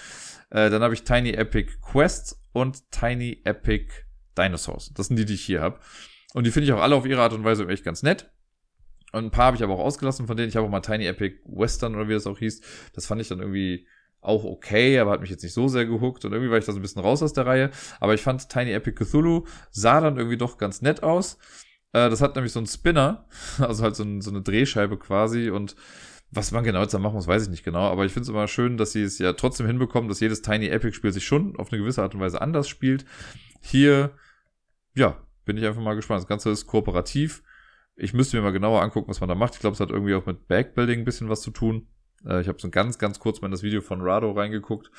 Speaker 1: Äh, dann habe ich Tiny Epic Quests und Tiny Epic Dinosaurs. Das sind die, die ich hier habe. Und die finde ich auch alle auf ihre Art und Weise echt ganz nett. Und ein paar habe ich aber auch ausgelassen von denen. Ich habe auch mal Tiny Epic Western oder wie das auch hieß. Das fand ich dann irgendwie auch okay, aber hat mich jetzt nicht so sehr gehuckt und irgendwie war ich da so ein bisschen raus aus der Reihe. Aber ich fand Tiny Epic Cthulhu sah dann irgendwie doch ganz nett aus. Äh, das hat nämlich so einen Spinner, *laughs* also halt so, ein, so eine Drehscheibe quasi und was man genau jetzt da machen muss, weiß ich nicht genau, aber ich finde es immer schön, dass sie es ja trotzdem hinbekommen, dass jedes Tiny Epic Spiel sich schon auf eine gewisse Art und Weise anders spielt. Hier, ja, bin ich einfach mal gespannt. Das Ganze ist kooperativ. Ich müsste mir mal genauer angucken, was man da macht. Ich glaube, es hat irgendwie auch mit Backbuilding ein bisschen was zu tun. Äh, ich habe so ganz, ganz kurz mal in das Video von Rado reingeguckt.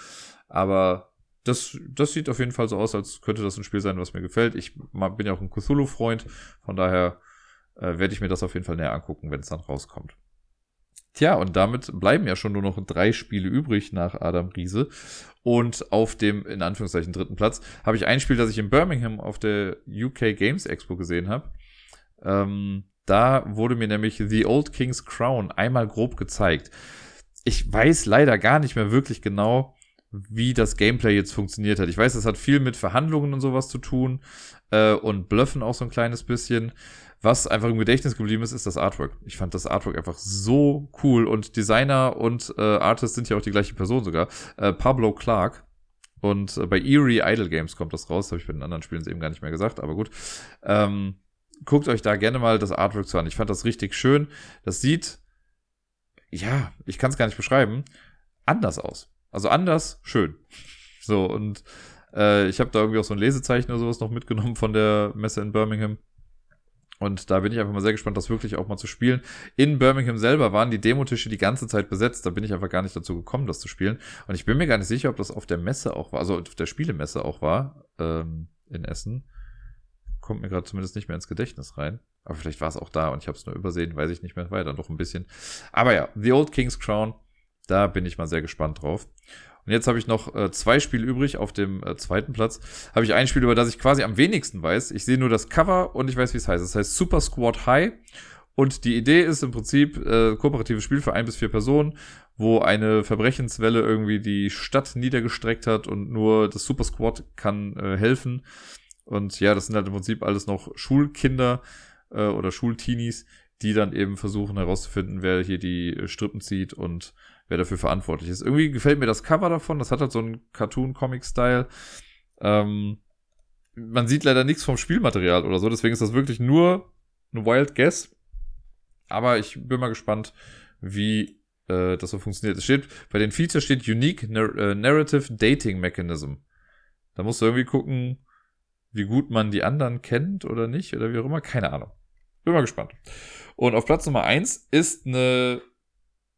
Speaker 1: Aber das, das sieht auf jeden Fall so aus, als könnte das ein Spiel sein, was mir gefällt. Ich bin ja auch ein Cthulhu-Freund. Von daher äh, werde ich mir das auf jeden Fall näher angucken, wenn es dann rauskommt. Tja, und damit bleiben ja schon nur noch drei Spiele übrig nach Adam Riese. Und auf dem, in Anführungszeichen, dritten Platz habe ich ein Spiel, das ich in Birmingham auf der UK Games Expo gesehen habe. Ähm, da wurde mir nämlich The Old King's Crown einmal grob gezeigt ich weiß leider gar nicht mehr wirklich genau, wie das Gameplay jetzt funktioniert hat. Ich weiß, das hat viel mit Verhandlungen und sowas zu tun äh, und Bluffen auch so ein kleines bisschen. Was einfach im Gedächtnis geblieben ist, ist das Artwork. Ich fand das Artwork einfach so cool und Designer und äh, Artist sind ja auch die gleiche Person sogar. Äh, Pablo Clark. Und äh, bei Eerie Idle Games kommt das raus. Habe ich bei den anderen Spielen eben gar nicht mehr gesagt, aber gut. Ähm, guckt euch da gerne mal das Artwork zu an. Ich fand das richtig schön. Das sieht ja, ich kann es gar nicht beschreiben, anders aus. Also anders, schön. *laughs* So, und äh, ich habe da irgendwie auch so ein Lesezeichen oder sowas noch mitgenommen von der Messe in Birmingham. Und da bin ich einfach mal sehr gespannt, das wirklich auch mal zu spielen. In Birmingham selber waren die Demotische die ganze Zeit besetzt. Da bin ich einfach gar nicht dazu gekommen, das zu spielen. Und ich bin mir gar nicht sicher, ob das auf der Messe auch war, also auf der Spielemesse auch war, ähm, in Essen. Kommt mir gerade zumindest nicht mehr ins Gedächtnis rein. Aber vielleicht war es auch da und ich habe es nur übersehen, weiß ich nicht mehr. War ja dann doch ein bisschen. Aber ja, The Old King's Crown, da bin ich mal sehr gespannt drauf. Und jetzt habe ich noch äh, zwei Spiele übrig. Auf dem äh, zweiten Platz habe ich ein Spiel, über das ich quasi am wenigsten weiß. Ich sehe nur das Cover und ich weiß, wie es heißt. Es heißt Super Squad High. Und die Idee ist im Prinzip äh, kooperatives Spiel für ein bis vier Personen, wo eine Verbrechenswelle irgendwie die Stadt niedergestreckt hat und nur das Super Squad kann äh, helfen. Und ja, das sind halt im Prinzip alles noch Schulkinder, äh, oder Schulteenies, die dann eben versuchen herauszufinden, wer hier die Strippen zieht und wer dafür verantwortlich ist. Irgendwie gefällt mir das Cover davon, das hat halt so einen Cartoon-Comic-Style. Ähm, man sieht leider nichts vom Spielmaterial oder so, deswegen ist das wirklich nur ein Wild Guess. Aber ich bin mal gespannt, wie äh, das so funktioniert. Es steht, bei den Features steht Unique äh, Narrative Dating Mechanism. Da musst du irgendwie gucken, wie gut man die anderen kennt oder nicht oder wie auch immer. Keine Ahnung. Bin mal gespannt. Und auf Platz Nummer eins ist eine,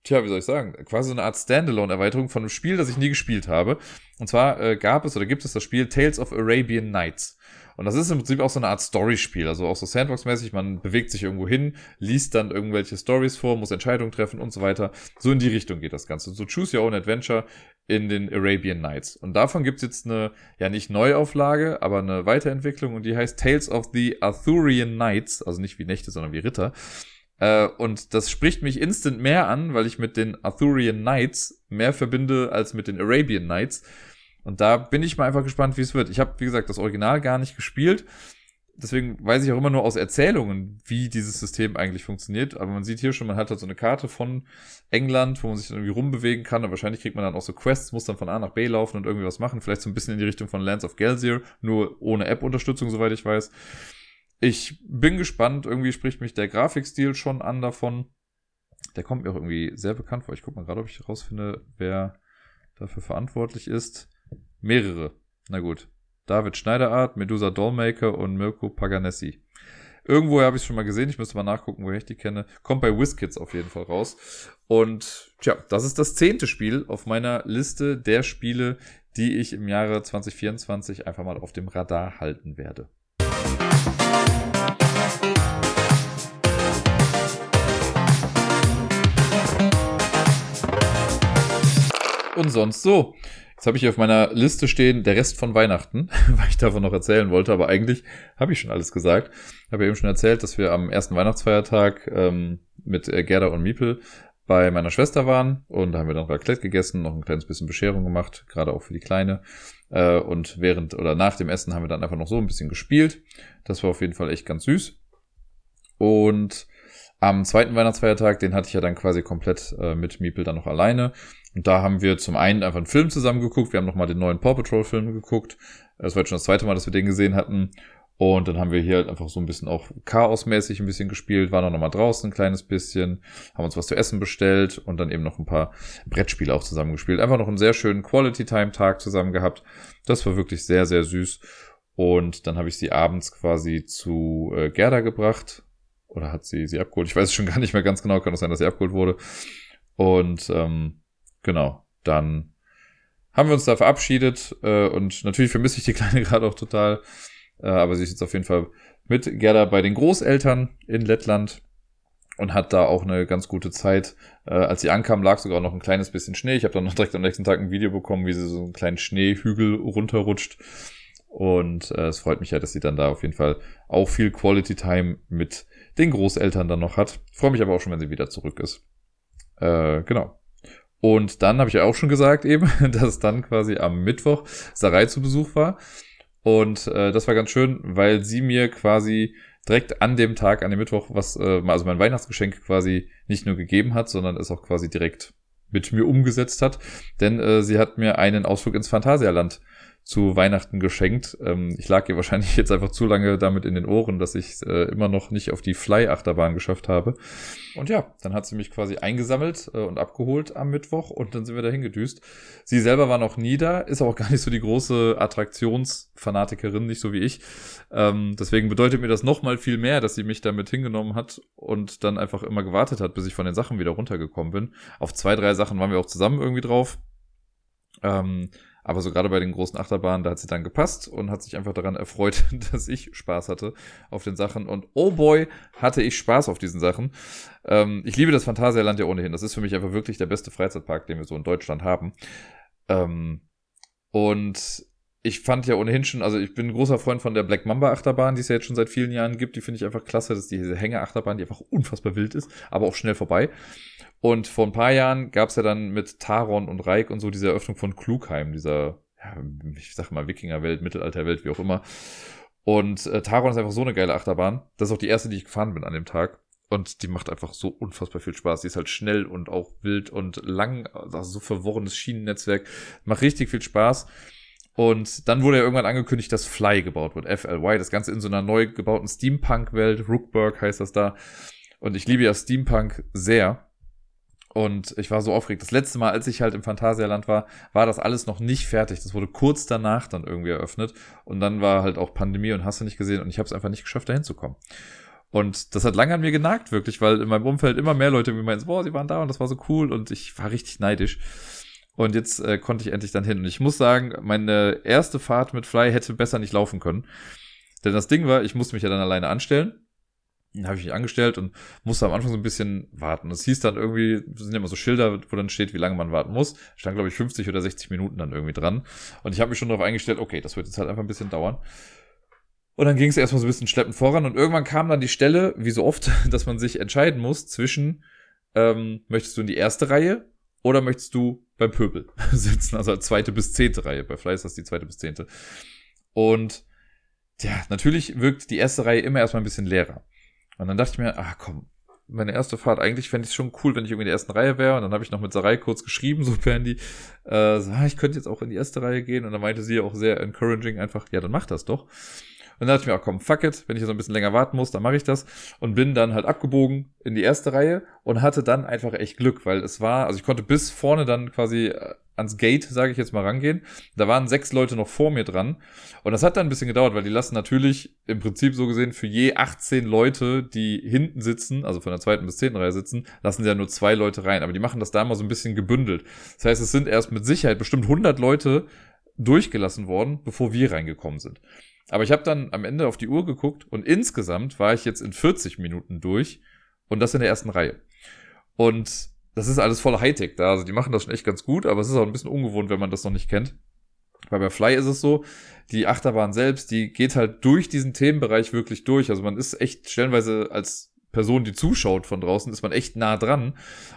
Speaker 1: tja, wie soll ich sagen, quasi eine Art Standalone-Erweiterung von einem Spiel, das ich nie gespielt habe. Und zwar äh, gab es oder gibt es das Spiel Tales of Arabian Nights. Und das ist im Prinzip auch so eine Art Story-Spiel, also auch so Sandbox-mäßig. Man bewegt sich irgendwo hin, liest dann irgendwelche Stories vor, muss Entscheidungen treffen und so weiter. So in die Richtung geht das Ganze. So Choose Your Own Adventure in den Arabian Nights. Und davon gibt's jetzt eine, ja nicht Neuauflage, aber eine Weiterentwicklung und die heißt Tales of the Arthurian Knights, also nicht wie Nächte, sondern wie Ritter. Äh, und das spricht mich instant mehr an, weil ich mit den Arthurian Knights mehr verbinde als mit den Arabian Nights. Und da bin ich mal einfach gespannt, wie es wird. Ich habe, wie gesagt, das Original gar nicht gespielt. Deswegen weiß ich auch immer nur aus Erzählungen, wie dieses System eigentlich funktioniert. Aber man sieht hier schon, man hat halt so eine Karte von England, wo man sich dann irgendwie rumbewegen kann. Und wahrscheinlich kriegt man dann auch so Quests, muss dann von A nach B laufen und irgendwie was machen. Vielleicht so ein bisschen in die Richtung von Lands of Gelsier, nur ohne App-Unterstützung, soweit ich weiß. Ich bin gespannt. Irgendwie spricht mich der Grafikstil schon an davon. Der kommt mir auch irgendwie sehr bekannt vor. Ich gucke mal gerade, ob ich herausfinde, wer dafür verantwortlich ist. Mehrere. Na gut. David Schneiderart, Medusa Dollmaker und Mirko Paganessi. Irgendwo habe ich es schon mal gesehen. Ich müsste mal nachgucken, woher ich die kenne. Kommt bei WizKids auf jeden Fall raus. Und tja, das ist das zehnte Spiel auf meiner Liste der Spiele, die ich im Jahre 2024 einfach mal auf dem Radar halten werde. Und sonst so. Jetzt habe ich hier auf meiner Liste stehen, der Rest von Weihnachten, *laughs* weil ich davon noch erzählen wollte, aber eigentlich habe ich schon alles gesagt. Ich habe ja eben schon erzählt, dass wir am ersten Weihnachtsfeiertag ähm, mit äh, Gerda und Miepel bei meiner Schwester waren und da haben wir dann Raclette gegessen, noch ein kleines bisschen Bescherung gemacht, gerade auch für die Kleine. Äh, und während oder nach dem Essen haben wir dann einfach noch so ein bisschen gespielt. Das war auf jeden Fall echt ganz süß. Und am zweiten Weihnachtsfeiertag, den hatte ich ja dann quasi komplett äh, mit Miepel dann noch alleine. Und da haben wir zum einen einfach einen Film zusammen geguckt. Wir haben nochmal den neuen Paw Patrol Film geguckt. Das war jetzt schon das zweite Mal, dass wir den gesehen hatten. Und dann haben wir hier halt einfach so ein bisschen auch chaosmäßig ein bisschen gespielt, waren auch nochmal draußen ein kleines bisschen, haben uns was zu essen bestellt und dann eben noch ein paar Brettspiele auch zusammen gespielt. Einfach noch einen sehr schönen Quality-Time-Tag zusammen gehabt. Das war wirklich sehr, sehr süß. Und dann habe ich sie abends quasi zu äh, Gerda gebracht. Oder hat sie sie abgeholt? Ich weiß es schon gar nicht mehr ganz genau. Kann auch sein, dass sie abgeholt wurde. Und ähm, genau, dann haben wir uns da verabschiedet. Äh, und natürlich vermisse ich die Kleine *laughs* gerade auch total. Äh, aber sie ist jetzt auf jeden Fall mit Gerda bei den Großeltern in Lettland und hat da auch eine ganz gute Zeit. Äh, als sie ankam, lag sogar noch ein kleines bisschen Schnee. Ich habe dann noch direkt am nächsten Tag ein Video bekommen, wie sie so einen kleinen Schneehügel runterrutscht. Und äh, es freut mich ja, dass sie dann da auf jeden Fall auch viel Quality Time mit den Großeltern dann noch hat. Freue mich aber auch schon, wenn sie wieder zurück ist. Äh, genau. Und dann habe ich ja auch schon gesagt eben, *laughs* dass dann quasi am Mittwoch Sarai zu Besuch war. Und äh, das war ganz schön, weil sie mir quasi direkt an dem Tag, an dem Mittwoch, was, äh, also mein Weihnachtsgeschenk quasi nicht nur gegeben hat, sondern es auch quasi direkt mit mir umgesetzt hat. Denn äh, sie hat mir einen Ausflug ins Phantasialand zu Weihnachten geschenkt. Ähm, ich lag ihr wahrscheinlich jetzt einfach zu lange damit in den Ohren, dass ich äh, immer noch nicht auf die Fly-Achterbahn geschafft habe. Und ja, dann hat sie mich quasi eingesammelt äh, und abgeholt am Mittwoch und dann sind wir dahin gedüst. Sie selber war noch nie da, ist auch gar nicht so die große Attraktionsfanatikerin, nicht so wie ich. Ähm, deswegen bedeutet mir das nochmal viel mehr, dass sie mich damit hingenommen hat und dann einfach immer gewartet hat, bis ich von den Sachen wieder runtergekommen bin. Auf zwei, drei Sachen waren wir auch zusammen irgendwie drauf. Ähm, aber so gerade bei den großen Achterbahnen, da hat sie dann gepasst und hat sich einfach daran erfreut, *laughs* dass ich Spaß hatte auf den Sachen. Und oh boy, hatte ich Spaß auf diesen Sachen. Ähm, ich liebe das Phantasialand ja ohnehin. Das ist für mich einfach wirklich der beste Freizeitpark, den wir so in Deutschland haben. Ähm, und ich fand ja ohnehin schon, also ich bin ein großer Freund von der Black Mamba Achterbahn, die es ja jetzt schon seit vielen Jahren gibt. Die finde ich einfach klasse. Das ist diese Hängeachterbahn, die einfach unfassbar wild ist, aber auch schnell vorbei. Und vor ein paar Jahren gab es ja dann mit Taron und Reik und so diese Eröffnung von Klugheim, dieser, ja, ich sag mal, Wikingerwelt, Mittelalterwelt, wie auch immer. Und äh, Taron ist einfach so eine geile Achterbahn. Das ist auch die erste, die ich gefahren bin an dem Tag. Und die macht einfach so unfassbar viel Spaß. Die ist halt schnell und auch wild und lang, also so verworrenes Schienennetzwerk. Macht richtig viel Spaß. Und dann wurde ja irgendwann angekündigt, dass Fly gebaut wird. FLY. Das Ganze in so einer neu gebauten Steampunk-Welt. Rookburg heißt das da. Und ich liebe ja Steampunk sehr. Und ich war so aufgeregt. Das letzte Mal, als ich halt im Phantasialand war, war das alles noch nicht fertig. Das wurde kurz danach dann irgendwie eröffnet. Und dann war halt auch Pandemie und hast du nicht gesehen. Und ich habe es einfach nicht geschafft, da hinzukommen. Und das hat lange an mir genagt, wirklich, weil in meinem Umfeld immer mehr Leute mir meinen, boah, sie waren da und das war so cool. Und ich war richtig neidisch. Und jetzt äh, konnte ich endlich dann hin. Und ich muss sagen, meine erste Fahrt mit Fly hätte besser nicht laufen können. Denn das Ding war, ich musste mich ja dann alleine anstellen. Dann habe ich mich angestellt und musste am Anfang so ein bisschen warten. Es hieß dann irgendwie, sind ja immer so Schilder, wo dann steht, wie lange man warten muss. Stand, glaube ich, 50 oder 60 Minuten dann irgendwie dran. Und ich habe mich schon darauf eingestellt, okay, das wird jetzt halt einfach ein bisschen dauern. Und dann ging es erstmal so ein bisschen schleppend voran und irgendwann kam dann die Stelle, wie so oft, *laughs* dass man sich entscheiden muss zwischen, ähm, möchtest du in die erste Reihe oder möchtest du beim Pöbel *laughs* sitzen? Also zweite bis zehnte Reihe. Bei Fleiß ist das die zweite bis zehnte. Und ja, natürlich wirkt die erste Reihe immer erstmal ein bisschen leerer. Und dann dachte ich mir, ah komm, meine erste Fahrt, eigentlich fände ich es schon cool, wenn ich irgendwie in der ersten Reihe wäre. Und dann habe ich noch mit Sarai kurz geschrieben, *laughs* so per Handy, äh, so, ah, ich könnte jetzt auch in die erste Reihe gehen. Und dann meinte sie auch sehr encouraging einfach, ja, dann mach das doch. Und dann dachte ich mir, ach komm, fuck it, wenn ich jetzt ein bisschen länger warten muss, dann mache ich das. Und bin dann halt abgebogen in die erste Reihe und hatte dann einfach echt Glück, weil es war, also ich konnte bis vorne dann quasi ans Gate, sage ich jetzt mal, rangehen. Da waren sechs Leute noch vor mir dran. Und das hat dann ein bisschen gedauert, weil die lassen natürlich im Prinzip so gesehen für je 18 Leute, die hinten sitzen, also von der zweiten bis zehnten Reihe sitzen, lassen sie ja nur zwei Leute rein. Aber die machen das da mal so ein bisschen gebündelt. Das heißt, es sind erst mit Sicherheit bestimmt 100 Leute durchgelassen worden, bevor wir reingekommen sind. Aber ich habe dann am Ende auf die Uhr geguckt und insgesamt war ich jetzt in 40 Minuten durch und das in der ersten Reihe. Und das ist alles voll Hightech da. Also die machen das schon echt ganz gut, aber es ist auch ein bisschen ungewohnt, wenn man das noch nicht kennt. Weil bei Fly ist es so, die Achterbahn selbst, die geht halt durch diesen Themenbereich wirklich durch. Also man ist echt stellenweise als Person, die zuschaut von draußen, ist man echt nah dran.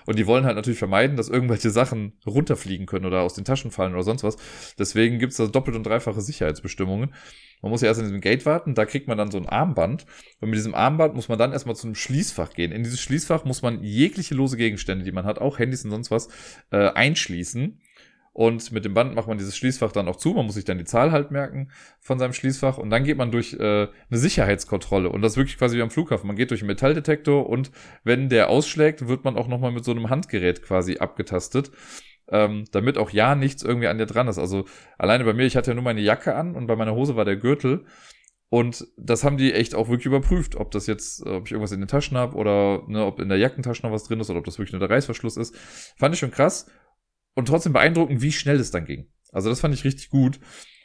Speaker 1: Und die wollen halt natürlich vermeiden, dass irgendwelche Sachen runterfliegen können oder aus den Taschen fallen oder sonst was. Deswegen gibt's da doppelt und dreifache Sicherheitsbestimmungen. Man muss ja erst in diesem Gate warten, da kriegt man dann so ein Armband. Und mit diesem Armband muss man dann erstmal zu einem Schließfach gehen. In dieses Schließfach muss man jegliche lose Gegenstände, die man hat, auch Handys und sonst was, äh, einschließen. Und mit dem Band macht man dieses Schließfach dann auch zu. Man muss sich dann die Zahl halt merken von seinem Schließfach. Und dann geht man durch äh, eine Sicherheitskontrolle. Und das ist wirklich quasi wie am Flughafen. Man geht durch einen Metalldetektor und wenn der ausschlägt, wird man auch nochmal mit so einem Handgerät quasi abgetastet. Ähm, damit auch ja nichts irgendwie an dir dran ist. Also alleine bei mir, ich hatte ja nur meine Jacke an und bei meiner Hose war der Gürtel. Und das haben die echt auch wirklich überprüft, ob das jetzt, ob ich irgendwas in den Taschen habe oder ne, ob in der Jackentasche noch was drin ist oder ob das wirklich nur der Reißverschluss ist. Fand ich schon krass und trotzdem beeindruckend, wie schnell es dann ging. Also das fand ich richtig gut.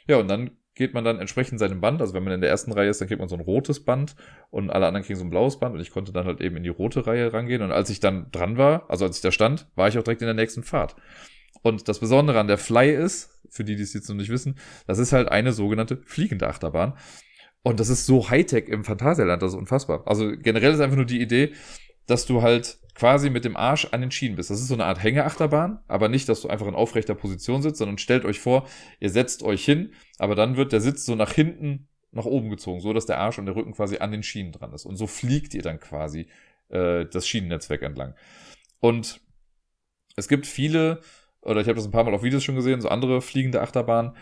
Speaker 1: Ja, und dann geht man dann entsprechend seinem Band. Also wenn man in der ersten Reihe ist, dann kriegt man so ein rotes Band und alle anderen kriegen so ein blaues Band und ich konnte dann halt eben in die rote Reihe rangehen. Und als ich dann dran war, also als ich da stand, war ich auch direkt in der nächsten Fahrt. Und das Besondere an der Fly ist, für die, die es jetzt noch nicht wissen, das ist halt eine sogenannte fliegende Achterbahn. Und das ist so Hightech im Phantasialand, das ist unfassbar. Also generell ist einfach nur die Idee, dass du halt quasi mit dem Arsch an den Schienen bist. Das ist so eine Art Hängeachterbahn, aber nicht, dass du einfach in aufrechter Position sitzt, sondern stellt euch vor, ihr setzt euch hin, aber dann wird der Sitz so nach hinten, nach oben gezogen, so dass der Arsch und der Rücken quasi an den Schienen dran ist. Und so fliegt ihr dann quasi äh, das Schienennetzwerk entlang. Und es gibt viele, oder ich habe das ein paar Mal auf Videos schon gesehen, so andere fliegende Achterbahnen,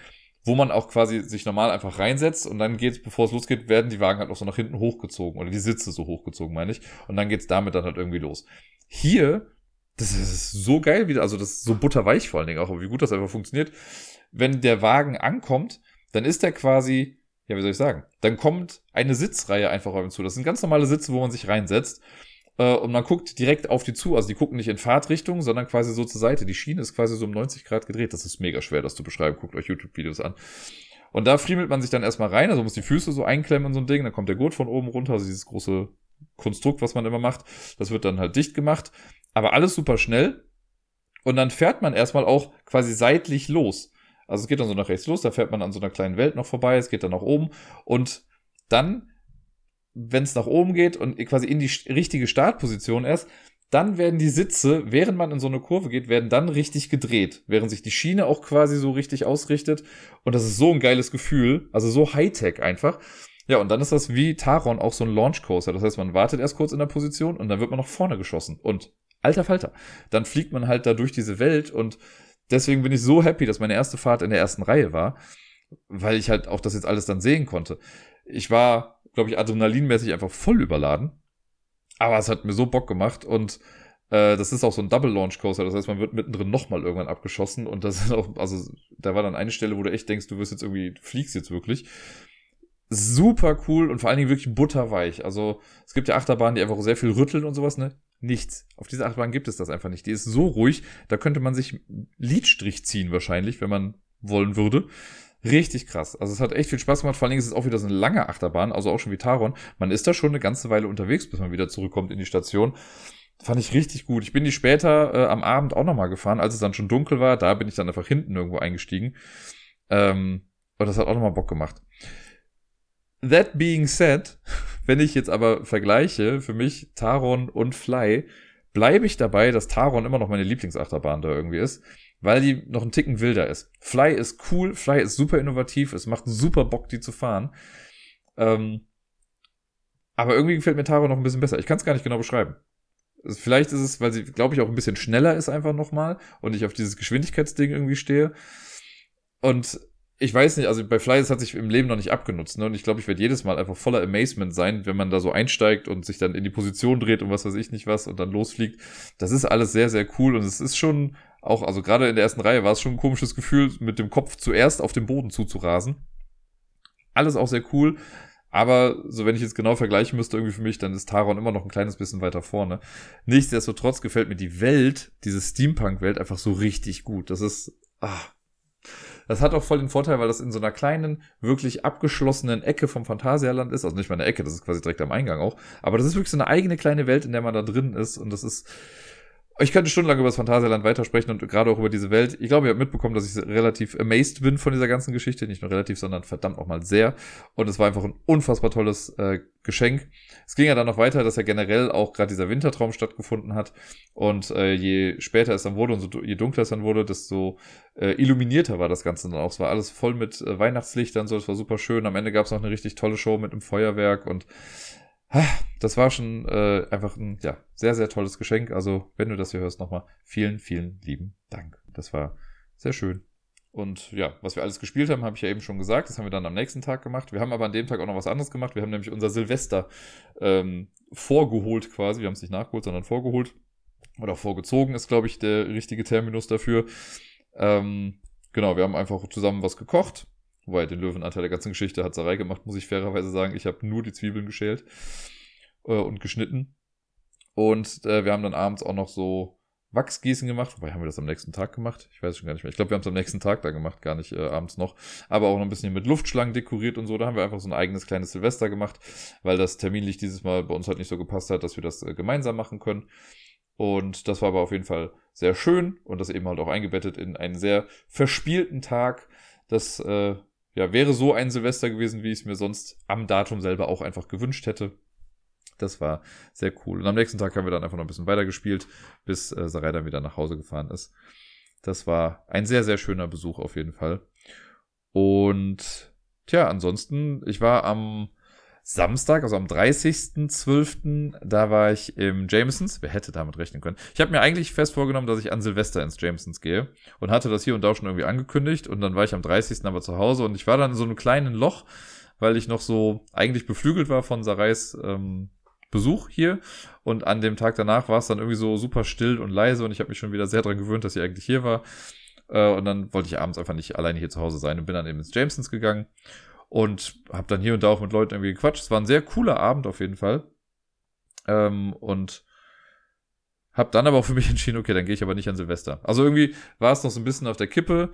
Speaker 1: wo man auch quasi sich normal einfach reinsetzt und dann geht's, bevor es losgeht, werden die Wagen halt auch so nach hinten hochgezogen oder die Sitze so hochgezogen, meine ich. Und dann geht's damit dann halt irgendwie los. Hier, das ist so geil wieder, also das ist so butterweich vor allen Dingen auch, wie gut das einfach funktioniert. Wenn der Wagen ankommt, dann ist der quasi, ja, wie soll ich sagen, dann kommt eine Sitzreihe einfach auf ihn zu. Das sind ganz normale Sitze, wo man sich reinsetzt äh, und man guckt direkt auf die zu. Also die gucken nicht in Fahrtrichtung, sondern quasi so zur Seite. Die Schiene ist quasi so um 90 Grad gedreht. Das ist mega schwer, das zu beschreiben. Guckt euch YouTube-Videos an. Und da friemelt man sich dann erstmal rein, also muss die Füße so einklemmen in so ein Ding, dann kommt der Gurt von oben runter, also dieses große Konstrukt, was man immer macht. Das wird dann halt dicht gemacht. Aber alles super schnell. Und dann fährt man erstmal auch quasi seitlich los. Also es geht dann so nach rechts los, da fährt man an so einer kleinen Welt noch vorbei, es geht dann nach oben und dann wenn es nach oben geht und quasi in die richtige Startposition ist, dann werden die Sitze, während man in so eine Kurve geht, werden dann richtig gedreht, während sich die Schiene auch quasi so richtig ausrichtet. Und das ist so ein geiles Gefühl, also so Hightech einfach. Ja, und dann ist das wie Taron auch so ein Launch Coaster. Das heißt, man wartet erst kurz in der Position und dann wird man nach vorne geschossen. Und alter Falter, dann fliegt man halt da durch diese Welt und deswegen bin ich so happy, dass meine erste Fahrt in der ersten Reihe war, weil ich halt auch das jetzt alles dann sehen konnte. Ich war glaube ich, adrenalinmäßig einfach voll überladen. Aber es hat mir so Bock gemacht und äh, das ist auch so ein Double Launch Coaster. Das heißt, man wird mittendrin nochmal irgendwann abgeschossen und das ist auch, also da war dann eine Stelle, wo du echt denkst, du wirst jetzt irgendwie, fliegst jetzt wirklich. Super cool und vor allen Dingen wirklich butterweich. Also es gibt ja Achterbahnen, die einfach sehr viel rütteln und sowas, ne? Nichts. Auf dieser Achterbahn gibt es das einfach nicht. Die ist so ruhig, da könnte man sich Lidstrich ziehen wahrscheinlich, wenn man wollen würde. Richtig krass. Also es hat echt viel Spaß gemacht. Vor allen Dingen ist es auch wieder so eine lange Achterbahn, also auch schon wie Taron. Man ist da schon eine ganze Weile unterwegs, bis man wieder zurückkommt in die Station. Fand ich richtig gut. Ich bin die später äh, am Abend auch nochmal gefahren, als es dann schon dunkel war. Da bin ich dann einfach hinten irgendwo eingestiegen. Ähm, und das hat auch nochmal Bock gemacht. That being said, *laughs* wenn ich jetzt aber vergleiche, für mich Taron und Fly, bleibe ich dabei, dass Taron immer noch meine Lieblingsachterbahn da irgendwie ist weil die noch einen Ticken wilder ist. Fly ist cool, Fly ist super innovativ, es macht super Bock, die zu fahren. Ähm, aber irgendwie gefällt mir Taro noch ein bisschen besser. Ich kann es gar nicht genau beschreiben. Vielleicht ist es, weil sie, glaube ich, auch ein bisschen schneller ist einfach nochmal und ich auf dieses Geschwindigkeitsding irgendwie stehe. Und ich weiß nicht, also bei Fly, das hat sich im Leben noch nicht abgenutzt, ne? Und ich glaube, ich werde jedes Mal einfach voller Amazement sein, wenn man da so einsteigt und sich dann in die Position dreht und was weiß ich nicht was und dann losfliegt. Das ist alles sehr, sehr cool und es ist schon auch, also gerade in der ersten Reihe war es schon ein komisches Gefühl, mit dem Kopf zuerst auf den Boden zuzurasen. Alles auch sehr cool. Aber so, wenn ich jetzt genau vergleichen müsste, irgendwie für mich, dann ist Taron immer noch ein kleines bisschen weiter vorne. Nichtsdestotrotz gefällt mir die Welt, diese Steampunk-Welt, einfach so richtig gut. Das ist, ah. Das hat auch voll den Vorteil, weil das in so einer kleinen, wirklich abgeschlossenen Ecke vom Phantasialand ist. Also nicht mal eine Ecke, das ist quasi direkt am Eingang auch. Aber das ist wirklich so eine eigene kleine Welt, in der man da drin ist. Und das ist, ich könnte stundenlang über das Phantasialand weitersprechen und gerade auch über diese Welt. Ich glaube, ihr habt mitbekommen, dass ich relativ amazed bin von dieser ganzen Geschichte. Nicht nur relativ, sondern verdammt auch mal sehr. Und es war einfach ein unfassbar tolles äh, Geschenk. Es ging ja dann noch weiter, dass ja generell auch gerade dieser Wintertraum stattgefunden hat. Und äh, je später es dann wurde und so, je dunkler es dann wurde, desto äh, illuminierter war das Ganze dann auch. Es war alles voll mit äh, Weihnachtslichtern, so, es war super schön. Am Ende gab es noch eine richtig tolle Show mit einem Feuerwerk und das war schon äh, einfach ein ja, sehr, sehr tolles Geschenk. Also, wenn du das hier hörst, nochmal vielen, vielen lieben Dank. Das war sehr schön. Und ja, was wir alles gespielt haben, habe ich ja eben schon gesagt. Das haben wir dann am nächsten Tag gemacht. Wir haben aber an dem Tag auch noch was anderes gemacht. Wir haben nämlich unser Silvester ähm, vorgeholt quasi. Wir haben es nicht nachgeholt, sondern vorgeholt. Oder vorgezogen ist, glaube ich, der richtige Terminus dafür. Ähm, genau, wir haben einfach zusammen was gekocht. Wobei, den Löwenanteil der ganzen Geschichte hat Sarai gemacht, muss ich fairerweise sagen. Ich habe nur die Zwiebeln geschält äh, und geschnitten. Und äh, wir haben dann abends auch noch so Wachsgießen gemacht. Wobei haben wir das am nächsten Tag gemacht? Ich weiß schon gar nicht mehr. Ich glaube, wir haben es am nächsten Tag da gemacht, gar nicht äh, abends noch. Aber auch noch ein bisschen mit Luftschlangen dekoriert und so. Da haben wir einfach so ein eigenes kleines Silvester gemacht, weil das terminlich dieses Mal bei uns halt nicht so gepasst hat, dass wir das äh, gemeinsam machen können. Und das war aber auf jeden Fall sehr schön und das eben halt auch eingebettet in einen sehr verspielten Tag. Das äh, ja, wäre so ein Silvester gewesen, wie ich es mir sonst am Datum selber auch einfach gewünscht hätte. Das war sehr cool. Und am nächsten Tag haben wir dann einfach noch ein bisschen weitergespielt, bis äh, Sarai dann wieder nach Hause gefahren ist. Das war ein sehr, sehr schöner Besuch auf jeden Fall. Und tja, ansonsten, ich war am Samstag, also am 30.12., da war ich im Jamesons. Wer hätte damit rechnen können? Ich habe mir eigentlich fest vorgenommen, dass ich an Silvester ins Jamesons gehe und hatte das hier und da schon irgendwie angekündigt und dann war ich am 30. aber zu Hause und ich war dann in so einem kleinen Loch, weil ich noch so eigentlich beflügelt war von Sarais ähm, Besuch hier und an dem Tag danach war es dann irgendwie so super still und leise und ich habe mich schon wieder sehr dran gewöhnt, dass sie eigentlich hier war. Äh, und dann wollte ich abends einfach nicht alleine hier zu Hause sein und bin dann eben ins Jamesons gegangen und habe dann hier und da auch mit Leuten irgendwie gequatscht. Es war ein sehr cooler Abend auf jeden Fall. Ähm, und habe dann aber auch für mich *laughs* entschieden, okay, dann gehe ich aber nicht an Silvester. Also irgendwie war es noch so ein bisschen auf der Kippe.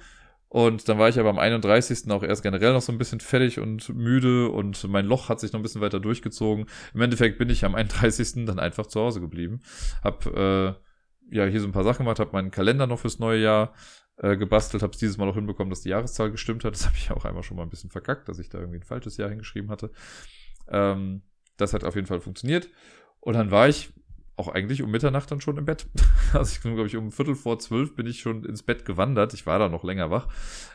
Speaker 1: Und dann war ich aber am 31. auch erst generell noch so ein bisschen fertig und müde und mein Loch hat sich noch ein bisschen weiter durchgezogen. Im Endeffekt bin ich am 31. dann einfach zu Hause geblieben. Hab äh, ja hier so ein paar Sachen gemacht, hab meinen Kalender noch fürs neue Jahr äh, gebastelt, habe es dieses Mal noch hinbekommen, dass die Jahreszahl gestimmt hat. Das *laughs* habe ich auch einmal schon mal ein bisschen verkackt, dass ich da irgendwie ein falsches Jahr hingeschrieben hatte. Ähm, das hat auf jeden Fall funktioniert. Und dann war ich auch eigentlich um Mitternacht dann schon im Bett. *laughs* Also ich glaube ich, um Viertel vor zwölf bin ich schon ins Bett gewandert. Ich war da noch länger wach.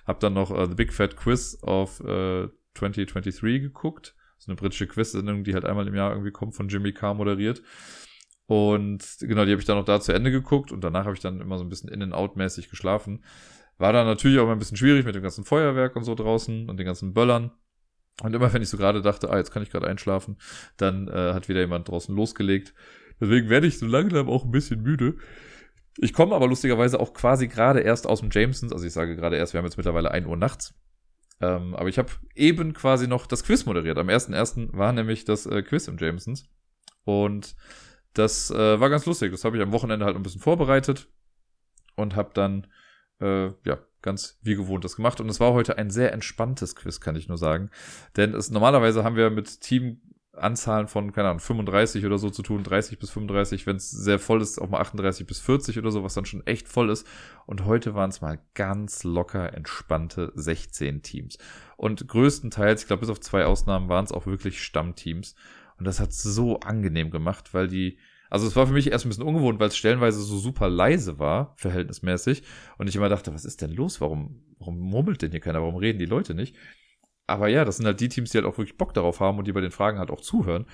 Speaker 1: Hab dann noch uh, The Big Fat Quiz of uh, 2023 geguckt. So eine britische Quiz-Sendung, die halt einmal im Jahr irgendwie kommt, von Jimmy Carr moderiert. Und genau, die habe ich dann noch da zu Ende geguckt und danach habe ich dann immer so ein bisschen in-and-out-mäßig geschlafen. War dann natürlich auch mal ein bisschen schwierig mit dem ganzen Feuerwerk und so draußen und den ganzen Böllern. Und immer wenn ich so gerade dachte, ah, jetzt kann ich gerade einschlafen, dann äh, hat wieder jemand draußen losgelegt. Deswegen werde ich so langsam auch ein bisschen müde. Ich komme aber lustigerweise auch quasi gerade erst aus dem Jamesons, also ich sage gerade erst, wir haben jetzt mittlerweile 1 Uhr nachts. Ähm, aber ich habe eben quasi noch das Quiz moderiert. Am 1.1. war nämlich das äh, Quiz im Jamesons. Und das äh, war ganz lustig. Das habe ich am Wochenende halt ein bisschen vorbereitet und habe dann äh, ja ganz wie gewohnt das gemacht. Und es war heute ein sehr entspanntes Quiz, kann ich nur sagen. Denn es normalerweise haben wir mit Teamanzahlen von, keine Ahnung, 35 oder so zu tun, 30 bis 35, wenn es sehr voll ist, auch mal 38 bis 40 oder so, was dann schon echt voll ist. Und heute waren es mal ganz locker entspannte 16 Teams. Und größtenteils, ich glaube, bis auf zwei Ausnahmen waren es auch wirklich Stammteams. Und das hat so angenehm gemacht, weil die, also es war für mich erst ein bisschen ungewohnt, weil es stellenweise so super leise war, verhältnismäßig. Und ich immer dachte, was ist denn los? Warum, warum murmelt denn hier keiner? Warum reden die Leute nicht? Aber ja, das sind halt die Teams, die halt auch wirklich Bock darauf haben und die bei den Fragen halt auch zuhören.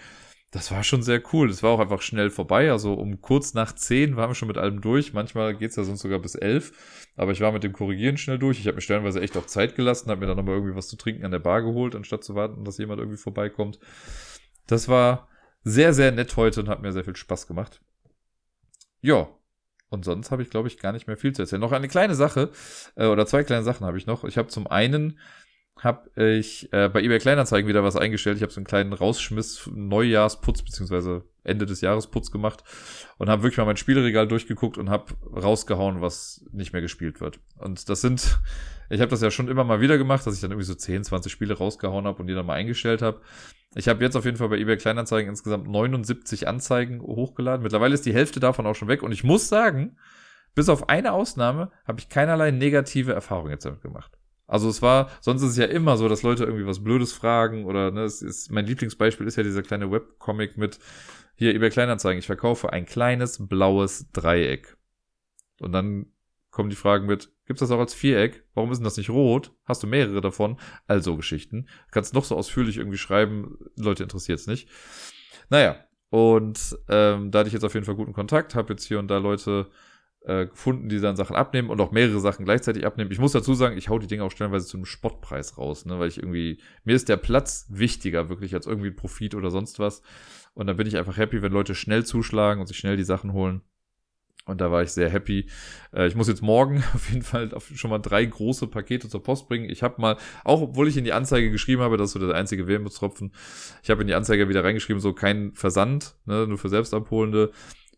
Speaker 1: Das war schon sehr cool. Das war auch einfach schnell vorbei. Also um kurz nach zehn waren wir schon mit allem durch. Manchmal geht's ja sonst sogar bis elf. Aber ich war mit dem Korrigieren schnell durch. Ich habe mir stellenweise echt auch Zeit gelassen, habe mir dann nochmal irgendwie was zu trinken an der Bar geholt, anstatt zu warten, dass jemand irgendwie vorbeikommt. Das war sehr, sehr nett heute und hat mir sehr viel Spaß gemacht. Ja. Und sonst habe ich, glaube ich, gar nicht mehr viel zu erzählen. Noch eine kleine Sache, äh, oder zwei kleine Sachen habe ich noch. Ich habe zum einen habe ich äh, bei eBay Kleinanzeigen wieder was eingestellt. Ich habe so einen kleinen Rausschmiss, Neujahrsputz beziehungsweise Ende des Jahres Putz gemacht und habe wirklich mal mein Spielregal durchgeguckt und habe rausgehauen, was nicht mehr gespielt wird. Und das sind, ich habe das ja schon immer mal wieder gemacht, dass ich dann irgendwie so 10, 20 Spiele rausgehauen habe und die dann mal eingestellt habe. Ich habe jetzt auf jeden Fall bei eBay Kleinanzeigen insgesamt 79 Anzeigen hochgeladen. Mittlerweile ist die Hälfte davon auch schon weg und ich muss sagen, bis auf eine Ausnahme habe ich keinerlei negative Erfahrungen jetzt damit gemacht. Also es war, sonst ist es ja immer so, dass Leute irgendwie was Blödes fragen oder ne, es ist, mein Lieblingsbeispiel ist ja dieser kleine Webcomic mit hier über Kleinanzeigen, ich verkaufe ein kleines blaues Dreieck. Und dann kommen die Fragen mit, gibt's das auch als Viereck? Warum ist denn das nicht rot? Hast du mehrere davon? Also Geschichten. Kannst noch so ausführlich irgendwie schreiben, Leute interessiert's nicht. Naja, und ähm, da hatte ich jetzt auf jeden Fall guten Kontakt, habe jetzt hier und da Leute äh, gefunden, die dann Sachen abnehmen und auch mehrere Sachen gleichzeitig abnehmen. Ich muss dazu sagen, ich hau die Dinge auch stellenweise zu einem Spottpreis raus, ne, weil ich irgendwie, mir ist der Platz wichtiger wirklich als irgendwie Profit oder sonst was. Und dann bin ich einfach happy, wenn Leute schnell zuschlagen und sich schnell die Sachen holen. Und da war ich sehr happy. Äh, ich muss jetzt morgen *laughs* auf jeden Fall schon mal drei große Pakete zur Post bringen. Ich habe mal, auch obwohl ich in die Anzeige geschrieben habe, das ist so der einzige Wermutstropfen, ich habe in die Anzeige wieder reingeschrieben, so kein Versand, ne, nur für Selbstabholende.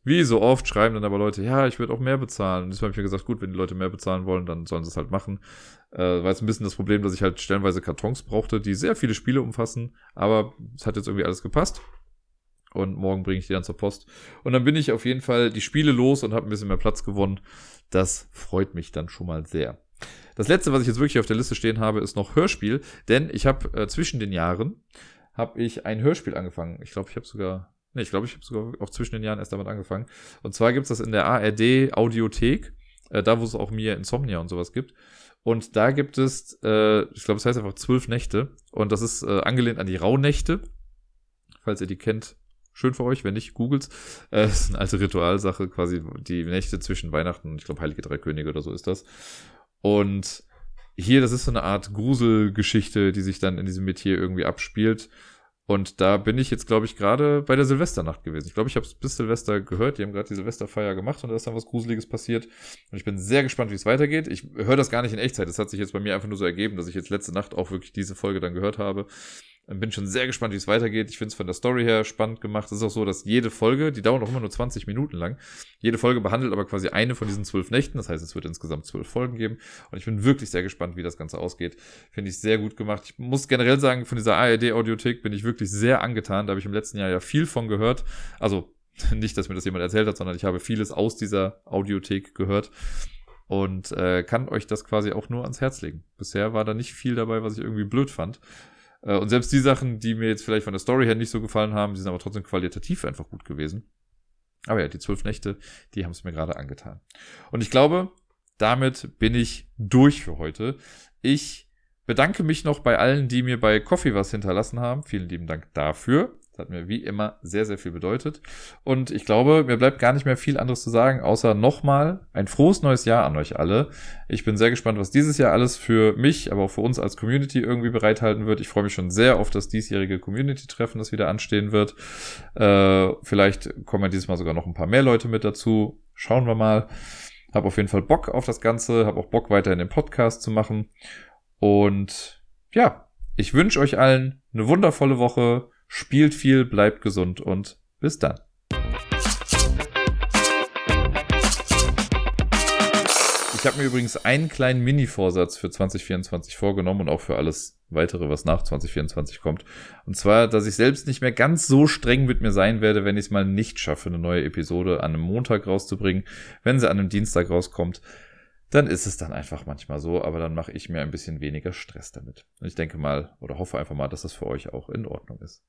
Speaker 1: Wie so oft schreiben dann aber Leute, ja, ich würde auch mehr bezahlen. Und diesmal habe ich mir gesagt, gut, wenn die Leute mehr bezahlen wollen, dann sollen sie es halt machen. Äh, war jetzt ein bisschen das Problem, dass ich halt stellenweise Kartons brauchte, die sehr viele Spiele umfassen. Aber es hat jetzt irgendwie alles gepasst. Und morgen bringe ich die dann zur Post. Und dann bin ich auf jeden Fall die Spiele los und habe ein bisschen mehr Platz gewonnen. Das freut mich dann schon mal sehr. Das letzte, was ich jetzt wirklich auf der Liste stehen habe, ist noch Hörspiel. Denn ich habe äh, zwischen den Jahren habe ich ein Hörspiel angefangen. Ich glaube, ich habe sogar Nee, ich glaube, ich habe sogar auch zwischen den Jahren erst damit angefangen. Und zwar gibt es das in der ARD Audiothek, äh, da wo es auch mir Insomnia und sowas gibt. Und da gibt es, äh, ich glaube, es heißt einfach zwölf Nächte. Und das ist äh, angelehnt an die Rauhnächte. Falls ihr die kennt, schön für euch. Wenn nicht, googelt's. Äh, ist eine alte Ritualsache, quasi die Nächte zwischen Weihnachten und ich glaube, Heilige Drei Könige oder so ist das. Und hier, das ist so eine Art Gruselgeschichte, die sich dann in diesem Metier irgendwie abspielt. Und da bin ich jetzt, glaube ich, gerade bei der Silvesternacht gewesen. Ich glaube, ich habe es bis Silvester gehört. Die haben gerade die Silvesterfeier gemacht und da ist dann was Gruseliges passiert. Und ich bin sehr gespannt, wie es weitergeht. Ich höre das gar nicht in Echtzeit. Das hat sich jetzt bei mir einfach nur so ergeben, dass ich jetzt letzte Nacht auch wirklich diese Folge dann gehört habe. Bin schon sehr gespannt, wie es weitergeht. Ich finde es von der Story her spannend gemacht. Es ist auch so, dass jede Folge, die dauert auch immer nur 20 Minuten lang, jede Folge behandelt aber quasi eine von diesen zwölf Nächten. Das heißt, es wird insgesamt zwölf Folgen geben. Und ich bin wirklich sehr gespannt, wie das Ganze ausgeht. Finde ich sehr gut gemacht. Ich muss generell sagen, von dieser ARD-Audiothek bin ich wirklich sehr angetan. Da habe ich im letzten Jahr ja viel von gehört. Also *laughs* nicht, dass mir das jemand erzählt hat, sondern ich habe vieles aus dieser Audiothek gehört und äh, kann euch das quasi auch nur ans Herz legen. Bisher war da nicht viel dabei, was ich irgendwie blöd fand. Äh, und selbst die Sachen, die mir jetzt vielleicht von der Story her nicht so gefallen haben, die sind aber trotzdem qualitativ einfach gut gewesen. Aber ja, die zwölf Nächte, die haben es mir gerade angetan. Und ich glaube, damit bin ich durch für heute. Ich bedanke mich noch bei allen, die mir bei Coffee was hinterlassen haben. Vielen lieben Dank dafür. Das hat mir wie immer sehr, sehr viel bedeutet. Und ich glaube, mir bleibt gar nicht mehr viel anderes zu sagen, außer nochmal ein frohes neues Jahr an euch alle. Ich bin sehr gespannt, was dieses Jahr alles für mich, aber auch für uns als Community irgendwie bereithalten wird. Ich freue mich schon sehr auf das diesjährige Community-Treffen, das wieder anstehen wird. Äh, vielleicht kommen ja dieses Mal sogar noch ein paar mehr Leute mit dazu. Schauen wir mal. Hab auf jeden Fall Bock auf das Ganze, hab auch Bock weiterhin den Podcast zu machen. Und ja, ich wünsche euch allen eine wundervolle Woche Spielt viel, bleibt gesund und bis dann. Ich habe mir übrigens einen kleinen Mini-Vorsatz für 2024 vorgenommen und auch für alles weitere, was nach 2024 kommt. Und zwar, dass ich selbst nicht mehr ganz so streng mit mir sein werde, wenn ich es mal nicht schaffe, eine neue Episode an einem Montag rauszubringen. Wenn sie an einem Dienstag rauskommt, dann ist es dann einfach manchmal so, aber dann mache ich mir ein bisschen weniger Stress damit. Und ich denke mal oder hoffe einfach mal, dass das für euch auch in Ordnung ist.